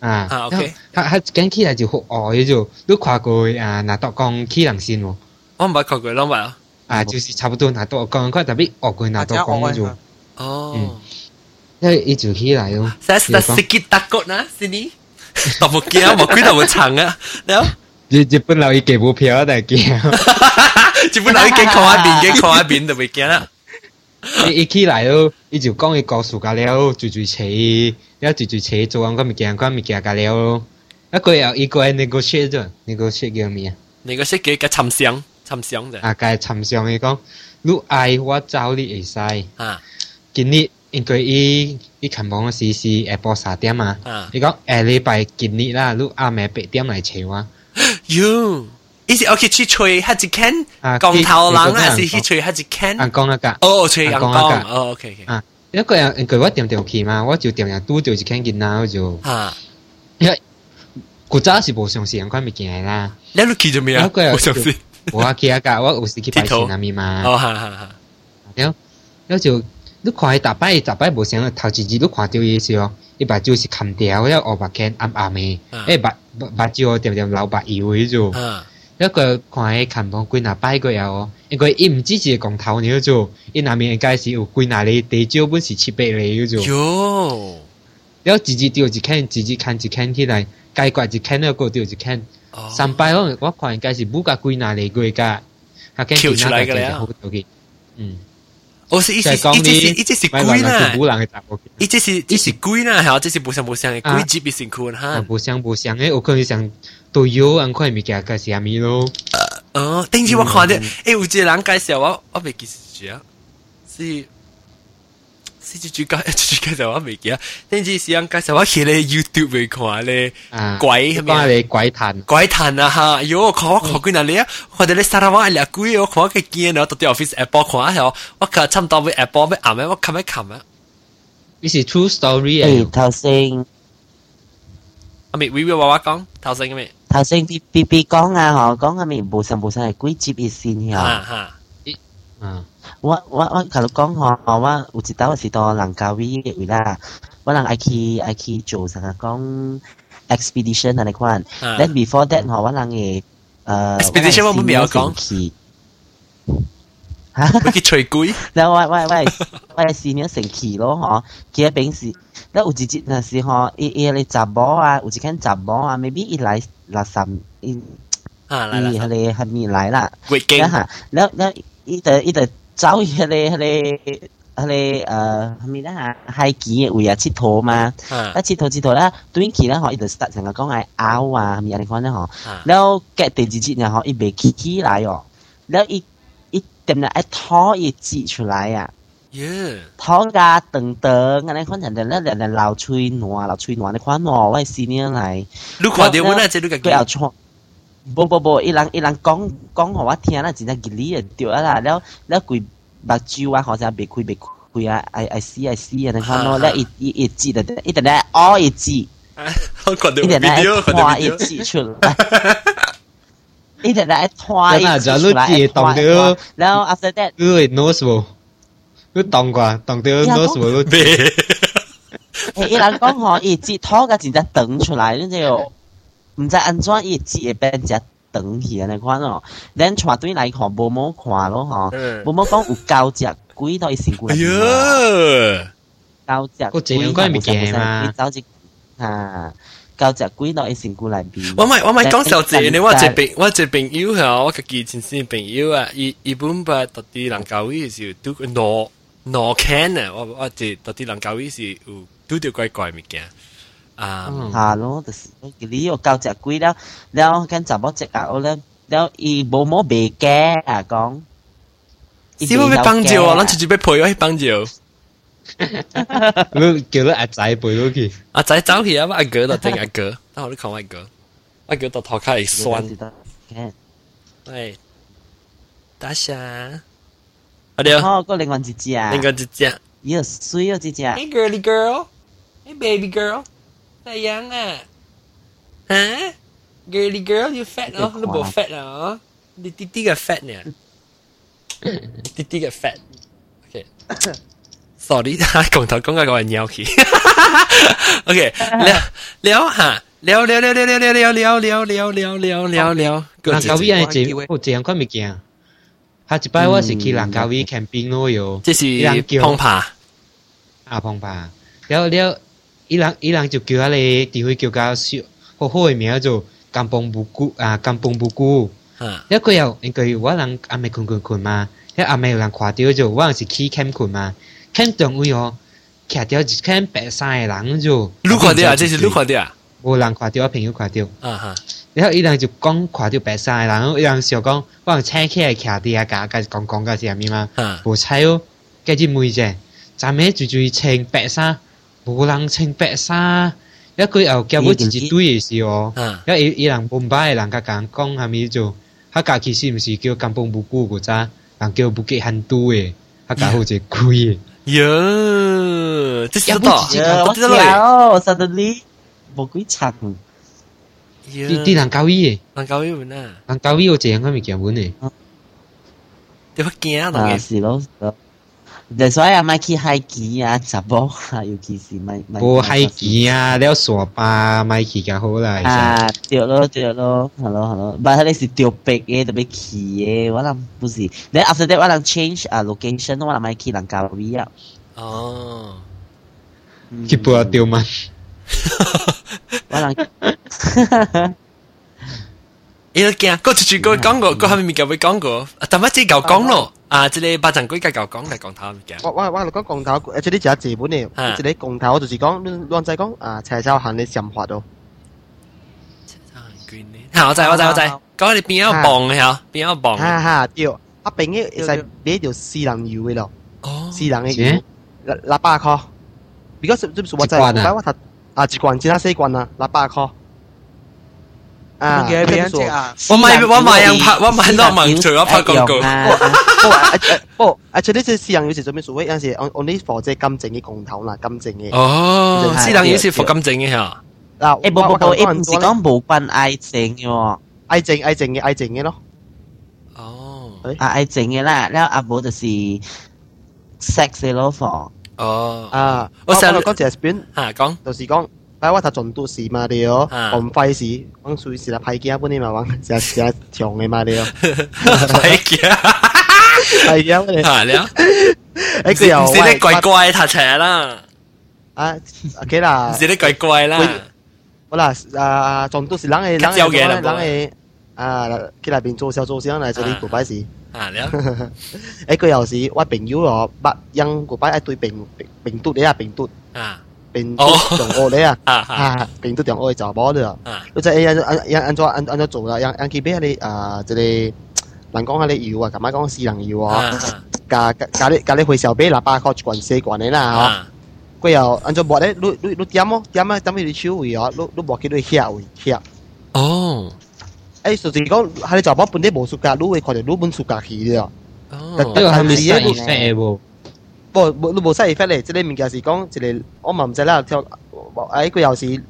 啊？啊，OK，他他一跟起来就哦，也就都跨过啊！拿到工起人心哦，我唔咪跨过去咯嘛？啊，就是差不多拿到工块特别跨过拿到工就哦，那一就起来咯。特冇惊，冇几多冇长啊，然后。日日本佬伊给股票但系惊。日本佬伊给看一边，给看一边就未惊啦。伊伊起来咯，伊就讲伊告诉家了，追追车，了追追车做紧个物件，个物件家了咯。一个又一个系 negotiate 啫，negotiate 叫咩啊？negotiate 叫个沉相。寻常啫。啊，介寻常嘅讲，你爱我走你会使。啊，今日应该伊 伊近房嘅时是下晡三点啊。啊，你讲下礼拜今日啦，你暗暝八点来找我。哟，伊是我去去吹迄一间光头人啊，是去吹迄一间。人讲那个。哦，吹人讲。哦，OK OK。啊，一个人应该我点点去嘛，我就点点拄着一间囡仔，我就。啊。因为古早是无相信款物件啦。你都去做咩啊？无相信。我去啊个，我有时去拜神那边嘛。哦，哈哈哈。了，了就 你看伊逐摆逐摆无啥，头一日你看着伊时哦，伊目睭是砍掉，要乌目镜暗暗诶，诶目目睭点点老白油迄种。那个看伊砍无几若摆过以哦，因为伊毋只是光头迄种，伊内面应该是有几若里地少本是七八个迄种。要一日钓一坑，一日砍一坑起来，解决一坑那个钓一坑。三摆我我看应该是五甲几若里过甲，他肯定那个好，嗯。我是一是一只是一只是贵啦，一只是一是贵啦，还有这是不像不像的，贵几比辛苦哈。不像不像诶，我可能想都有安块米加个虾米咯。呃，等下我看的，诶，有只人介绍我，我未记住啊，是。是主角，主角就我未记啊。顶住时间介绍我去咧 YouTube 嚟看咧，鬼系咪？你鬼谈鬼谈啊哈！哟，我看我看几嗱你啊，我哋咧沙拉瓦两鬼，我看我嘅见啊，到啲 office Apple 看下，我看差唔多俾 Apple 俾啱咩，我冚一冚啊。呢是 true story 啊。头先，阿咪 Vivi 话话讲头先嘅咩？头先 B B B 讲啊，嗬，讲阿咪无神无神系鬼接热线嘅。哈哈，嗯。 ว่าว่าว่าการก้อง我我我甲你讲吼，我有一道是到人家位嘅位啦，我人爱去爱ก做啥讲 expedition 那款，then before that 吼，我人嘅呃 expedition 我唔要讲去。要去吹鬼？แล้วว่าว่าว่าว่าสีเนี้ยสังขีโลฮะเกียเป็นสิแล้วอุจิจินะสิฮะเอเอเลยจับบออะอุจิแค่จับบออะ maybe อีไลายหลายสามอีอีทะเลมีไลายละแล้วฮะแล้วแล้วอีแต่อีแต่ เจ้去迄个、迄个、迄个呃，虾米啦，海墘位啊，佚佗嘛，啊，佚佗佚佗啦，短期啦吼，伊就搭成日讲爱拗啊，虾米安尼款啦吼，然后隔第二日然后伊袂起起来哦，然后伊伊点了一拖伊指出来啊。ท้องกาตึงเติงอะไรคนฉันเดินแล้วเดินเราช่วยหนัวเราช่วยหนัวในความหนัวไว้ซีเนียอะไรดูความเดียวน่าจะดูกันกี่ 不不不，伊人伊人讲讲给我听啦，真正吉利啊，对啊啦，了了鬼目睭啊，好像未开未开啊，哎哎死哎死啊，然后那那一一一记的，一点点哦一记，一点点花一记出来，一点点花。一后啊，就六记挡掉，然后 after that，对，no 什么，你挡过挡掉 no 什么六记？哎，伊人刚好一记拖个，直接等出来，恁就。毋知安怎伊節會變只長去安尼款咯，咱帶隊來看无毛看咯吼，无毛讲有高只鬼到伊身軀內邊，高隻鬼有物件嘛，走一啊。交只鬼到伊身軀內邊。我咪我咪讲小姐呢，我一朋我一朋友嚇，我家己親生朋友啊，伊伊本把到啲人教會是拄攞攞 can 啊，我我即到啲人教會是有拄着怪怪物件。啊，哈喽！就是你又交只鬼了，了跟十某只狗了，后伊无某白家啊讲，伊要被帮助哦，那出去被朋友去帮助。哈哈哈哈哈哈！叫得阿仔陪落去，阿仔走起啊！阿哥到顶阿哥，那我去看阿哥，阿哥到头开一酸。哎，大侠，阿廖，好，过玲王姐姐啊，玲王姐姐，哟，水哦，姐姐。Hey girl, girl. Hey baby girl. Sayang ah. Ha? Girly girl, you fat oh? Lu bộ fat oh? Đi tí tí gặp fat nè. Tí tí gặp fat. Okay. Sorry, 讲头讲嘅个系尿气。OK，聊聊下，聊聊聊聊聊聊聊聊聊聊聊聊聊聊。兰卡威系这有这样款物件。下一摆我是去兰卡威 camping 咯哟。这是碰爬。啊碰爬，了了。 伊人伊人就叫迄個地位叫甲小好好诶名做甘榜布谷啊，甘榜布谷。一個又應該我人阿妹困困困嘛，迄阿妹有人看到就我是去 camp 困嘛，camp 中位哦，徛掉一 camp 白衫诶人就。你看到啊？这是你看到啊？无人看到，我朋友看到。啊哈。然后伊人就讲看到白衫诶人，伊人想讲我人請起来徛伫啊，甲甲讲讲甲是咩嘛？無猜哦，家己问者，昨暝就就穿白衫。无人穿白衫，一佢又叫我自己对嘅时候，一伊伊人本摆人甲讲讲系咪做，佢家其实唔是叫金邦不顾个咋，人叫不给很多嘅，佢家好只贵嘅。哟，这是多，我知道，suddenly 冇几长。啲啲人教伊嘅，人教伊文啊，人教伊有这样嘅物件文嘅。你会惊啊？是咯。 就所以啊，咪去海基啊，十波啊，尤其是咪咪。无海基啊，了沙巴咪去就好啦。啊，对咯对咯，係咯係咯，但係你是掉壁嘅，特別去嘅，我諗不是。Then after that，我諗 change 啊 location，我諗咪去蘭加威啊。哦。去波掉 man。<laughs> 我諗。伊个惊，嗰出住个讲过，嗰下面咪旧会讲过，但乜只旧讲咯。啊！即系八阵鬼介旧讲嚟讲头嘅。我我我讲讲头，诶，即系就系字本嚟，即系讲头，我就是讲乱仔讲啊，柴烧行你想法到。好，我知我知我知，讲你边有磅嘅嗬，边有磅。哈哈，对，啊边嘅系呢条四人油嘅咯。哦。四人嘅油，六六百块。而家是是我在，我我睇啊，一罐其他四罐啊，六百块。 啊，我買我買人拍，我買多萬除咗拍廣告。不，<laughs> 啊，除呢隻私人有時做咩所謂？有時我我呢貨即係金正嘅共頭啦，金正嘅。哦，私人有時貨金正嘅嚇。嗱，誒，冇冇冇，誒唔是講冇關愛情嘅喎，愛情愛情嘅愛情嘅咯。哦，啊愛情嘅啦，然後阿冇就是 sex 嘅咯貨。哦，啊，我成日講隻 spin，嚇講，就是講。摆我头尽都是嘛你哦，我唔费事，我随时啦派件本你嘛，我成成长嘅嘛你哦，派件，系啊，你系了，诶佢又，唔是你怪怪读斜啦，啊，OK 啦，唔是你怪怪啦，好啦，啊，尽都是人嘅人嘅人嘅，啊，佢那边做小做小嚟做啲古摆事。啊了，诶佢又是我朋友咯，不因古摆一对病病病毒你啊病毒啊。 病毒中恶你啊，啊病毒中恶就冇了，你就按按按按照按按照做啦，按按佢俾你啊，即系人讲下你油啊，咁样讲私人油啊，加加你加你回小俾喇叭壳罐四罐你啦嗬，佢又按照薄咧，你你你点咯，点啊，点你超位啊，你你薄佢你吓位吓，哦，诶，实际讲系你就冇本啲无暑假，你会看到你本暑假去嘅，哦，呢个系咪细嘅喎？ 冇冇你无使发咧，即个物件是讲一个，我嘛唔知啦，像哎佢又是，你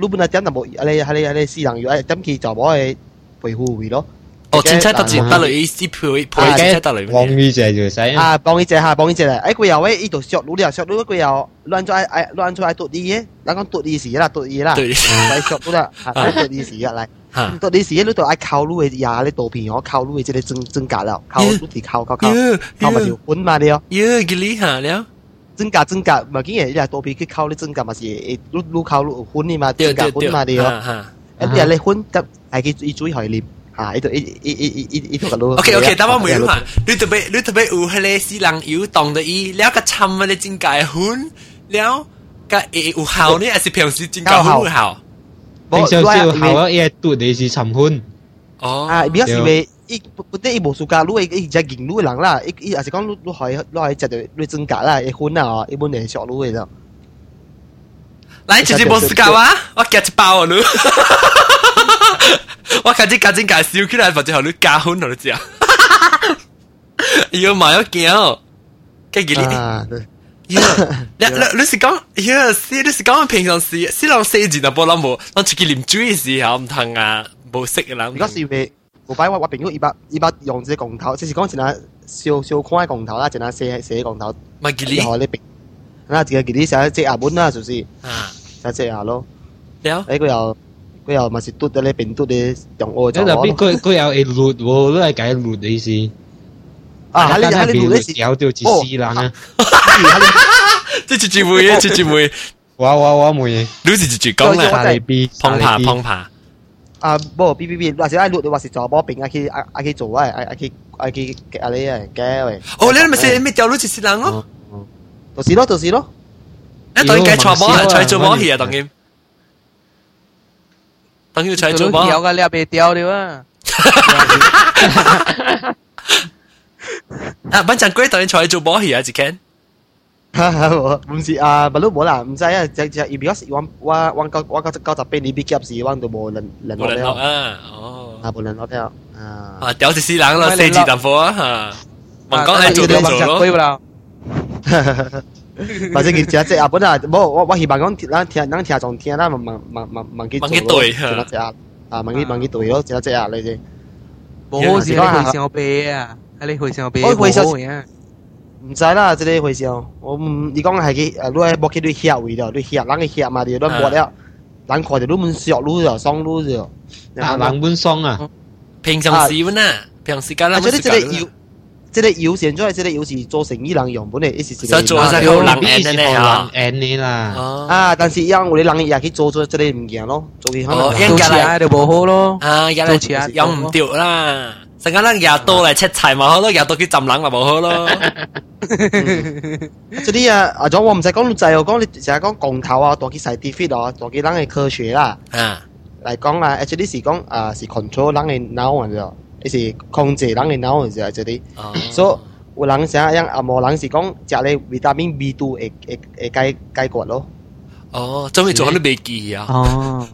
你本来点都无，阿你阿你阿你私人要哎点去查我诶陪护费咯。哦，亲戚得钱得嚟，啲陪陪亲戚得嚟，帮呢只就使。啊，帮呢只吓，帮呢只咧，哎个又喂，依度削，你又削，你个又乱咗哎哎乱咗哎，独立嘅，人讲独立事啦，独立啦，嚟削都得，独立事啊嚟。到你时你都爱靠路嘅呀，你图片我靠路嘅即系增增加啦，靠路地靠靠靠，靠咪条本嘛你哦，哟，几厉害了，增加增加，咪见嘢图片去靠你增加嘛是，路路靠路本你嘛，增加本嘛你哦，一啲人你本得系佢一注意去念。啊！呢度呢呢呢呢呢条路。OK OK，等我问你嘛，你特别你特别有迄个死人有当的伊，了个参啊你真解훈，了个会有效呢，还是平时真解훈有效？ 平常只要考咗 A 度你是尋歡。哦。啊，比較是咪？伊本地伊無暑假，如果伊只勁女人啦，伊伊也是講你你係你係食到你增加啦，會婚啊，一般係小女嘅啫。來，直接無暑假哇！我夾一包啊你。我家姐家姐介紹起來，或者係你加婚落去食。要買一件，跟住你。你你你是讲，呀，是你是讲平常时，是人四字就冇谂冇，我自己啉水时候唔通啊，冇识嘅啦。如果是为我摆我我朋友一百一百用只公头，就是讲一下小小款嘅公头啦，一下写写公头。咪吉利，你平，那自己吉利写只牙本啦，就是啊，写只牙咯。了，诶佢又佢又咪是嘟嘅咧，变嘟嘅用我就。那边佢佢有会录喎，都系解录嘅意思。 啊！喺你喺你录嘅时候就一丝人啊。即系住会嘅，住住会。哇哇哇冇嘢，你是住住讲啦，沙利 B，碰爬碰爬。啊，不 B B B，或者爱录你话是做波饼，爱去爱爱去做啊，爱爱去爱去阿你啊，嘅喂。哦，你咪是咪掉落就是人咯？就是咯，就是咯。你当然计错波，错做波戏啊，当然。当然错做波。掉个你被掉了啊！ 啊，班长龟当然错做波戏啊，只 can。唔是啊，不嬲冇啦，唔知啊，只只，如果是我我我九我九九十八年毕业时，我都冇人人落了啊，哦，啊冇人落了啊，啊屌死死人咯，四字突破啊吓，问讲系做就做咯。或者佢只只啊，本来冇我我希望讲咱听咱听众听，咱问问问问问佢做咯，只只啊，啊问佢问佢对咯，只只啊你哋。冇是你会上背啊， 系你会上背。我会上。 唔知啦，即个回事哦。我唔，你讲系佢诶，你系冇佢对血为咗，对血，人嘅血嘛，你都冇了，人看就都满削路咗，爽路咗。啊，人满爽啊！平常时本啊，平时间啦，即系即系要。即系有现在即系有时做生意人用本嚟，一时所以做晒好冷 N 咧啊，N 呢啦。啊，但是因我哋人也去做咗即系唔惊咯，做嘅可能做起来就冇好咯。啊，做起来有唔掉啦。 成間人日多嚟切柴咪好咯，日到去浸冷咪冇好咯。<laughs> 即啲啊，阿咗我唔使講就係講你成日講降頭啊，多啲 scientific 啊，多啲人嘅科學啦。啊，嚟講啊，actually 是講啊是 control 人嘅腦啊啫。伊是控制人嘅腦是啊，即啲，所以有人想樣啊，無人是講食咧維他命 B two 會會會解解決咯。哦，做咩做你未記啊？哦，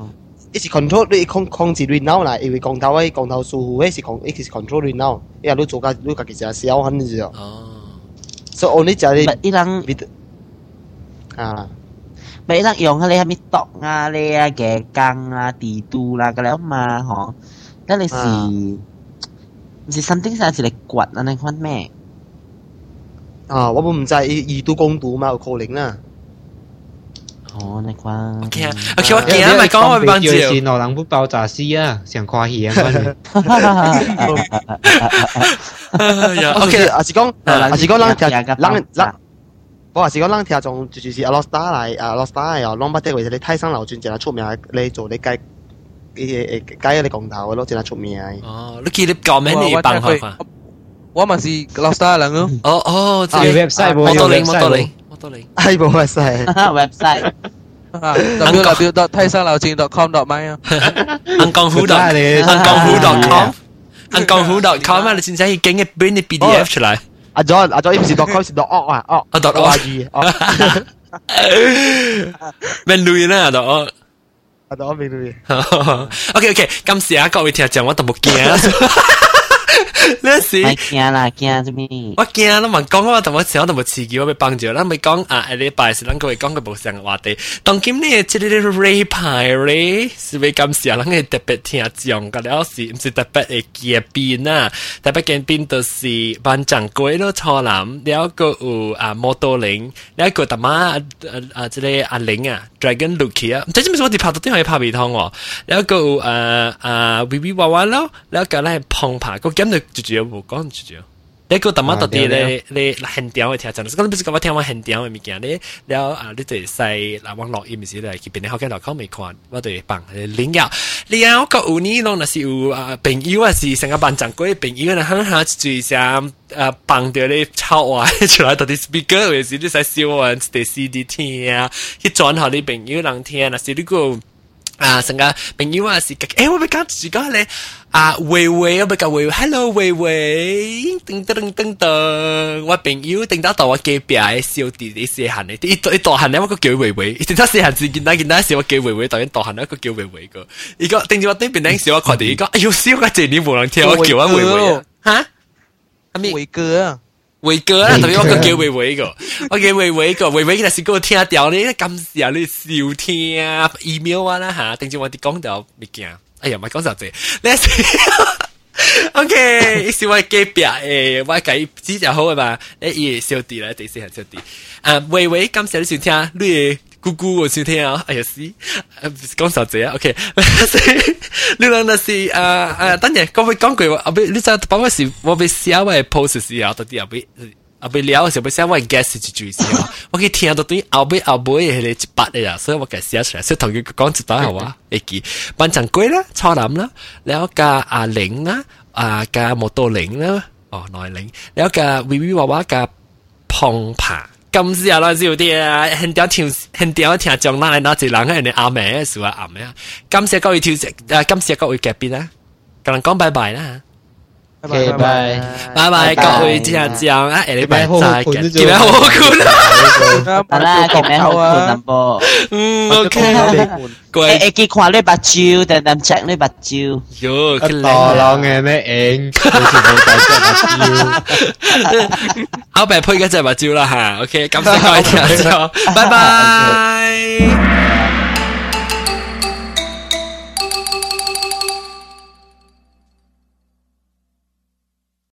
伊是 control 你控控制你脑啦，因为讲头诶讲头舒服诶是控，伊是 control 你脑，伊啊你做家你家己食小很是哦。所以你食咧，伊人啊。咪人用你系咪毒啊？你啊嘅羹啊、地度啦，嗰啲嘛，嗬，但系是。是 something 上是嚟掘啊！你看咩？啊，我唔知二度公度嘛，有可能啦。 哦，你看。OK 啊，OK，我惊咪讲我帮住。是脑人不爆炸死啊，想夸喜啊！OK，啊是讲，啊是讲，人听，人人，我话是讲，人听仲就是阿罗斯达嚟，阿罗斯达又攞乜啲为咗你泰山楼转正出名，你做你计。诶诶，解你讲头咯，真系出名。哦，你记得讲咩你办法啊？我咪是老 star 人咯。哦哦，即系 website，摩多林，摩多林，摩 多<laughs> <laughs> 林。系部 website，website。www.泰山老钱.com.my 啊。安江湖 dot，安江湖 dot com，安江湖 dot com 啊！你先先要经一边啲 PDF 出嚟。阿 John，阿 John 唔是 dot com，是 dot org 啊，哦，啊 dot org。咩类咧？dot org。啊，我明你。OK OK，今时啊，各位听众，我都冇惊。 那時驚啦，惊做咩？我惊啦，問講我同我時我都冇刺激，我被幫助啦。咪讲啊，下禮拜是咱各位講嘅無上嘅話題。當今呢，即係啲 ray 牌咧，是咪咁時啊，咱嘅特別聽講嘅了是，唔是特別嘅見邊啊？特別見邊就是班長貴咯，錯男，了個有啊摩多林，了個大媽啊啊，即係阿玲啊，Dragon Lucky 啊，唔知做咩我哋拍到啲可以拍鼻湯喎，了個有啊啊 V V 娃娃咯，了個咧碰拍個。咁就直接冇講直接。你個特乜特啲咧，你很屌嘅聽真，咁你不是講我聽我很屌嘅物件咧，了啊，你對細嗱網絡意味是咧，佢邊啲好嘅落口未看，我對幫領藥。你啊，我個有呢咯，那是有啊朋友啊，是成個班長嗰啲朋友，那很下注上啊幫到你抄話出來到啲 speaker，有時你使笑啊，啲 CD 聽啊，去轉下你朋友人聽，那是呢個。啊，成个朋友啊是嘅，诶我咪讲住讲咧，啊维维我咪讲维维，hello 维维，噔噔噔噔，我朋友顶到到我隔壁嘅小弟弟细汉咧，一一大汉咧我个叫维维，顶到细汉时见到见到时我叫维维，当然大汉咧个叫维维个，依个顶住我顶边顶时我看到依个，哎呦笑个这你冇人听我叫我维维啊，吓？阿咩维哥啊？ 維哥啦，特别我個叫維維個，我叫維維個，維維其實是個聽掉你，咁時候你笑聽 email 啊啦嚇，定住我哋講到物件，哎呀，唔係講實際，你是 <laughs> OK，是我隔壁誒，我計知就好啊嘛，誒，小弟啦，第四係小弟，啊，維維，咁時候你想聽你。姑姑，我今听啊，哎呀是，讲啥子啊？OK，<laughs> 呢讲那是啊啊，等下各位讲过，阿贝，你再把我是我被写我位 post 是啊，到底阿贝阿贝聊是不写我 guess 几句是？我可以听到对阿贝阿贝的那一八的呀，所以我给写出来，所以同佢讲一段好哇？一记，班长贵啦，初男啦，然后加阿玲啦，啊加莫多玲啦，哦，奈玲，然后加 V V 娃娃加胖胖。今时啊，那少啲啊，很屌听，很屌听讲，哪嚟哪只人喺你阿妹数啊阿妹啊，今时各位跳食，啊今时各位夹边啊，同人讲拜拜啦。 拜拜拜拜，各位这样讲啊，下礼拜再见，见面好困啊，好啦，见面好困啊噃，嗯，OK，诶诶，见看你目睭，定定 check 你目睭，哟，多浪嘅咩影，好似冇大只目睭，后边配嘅只目睭啦吓，OK，感谢各位听众，拜拜。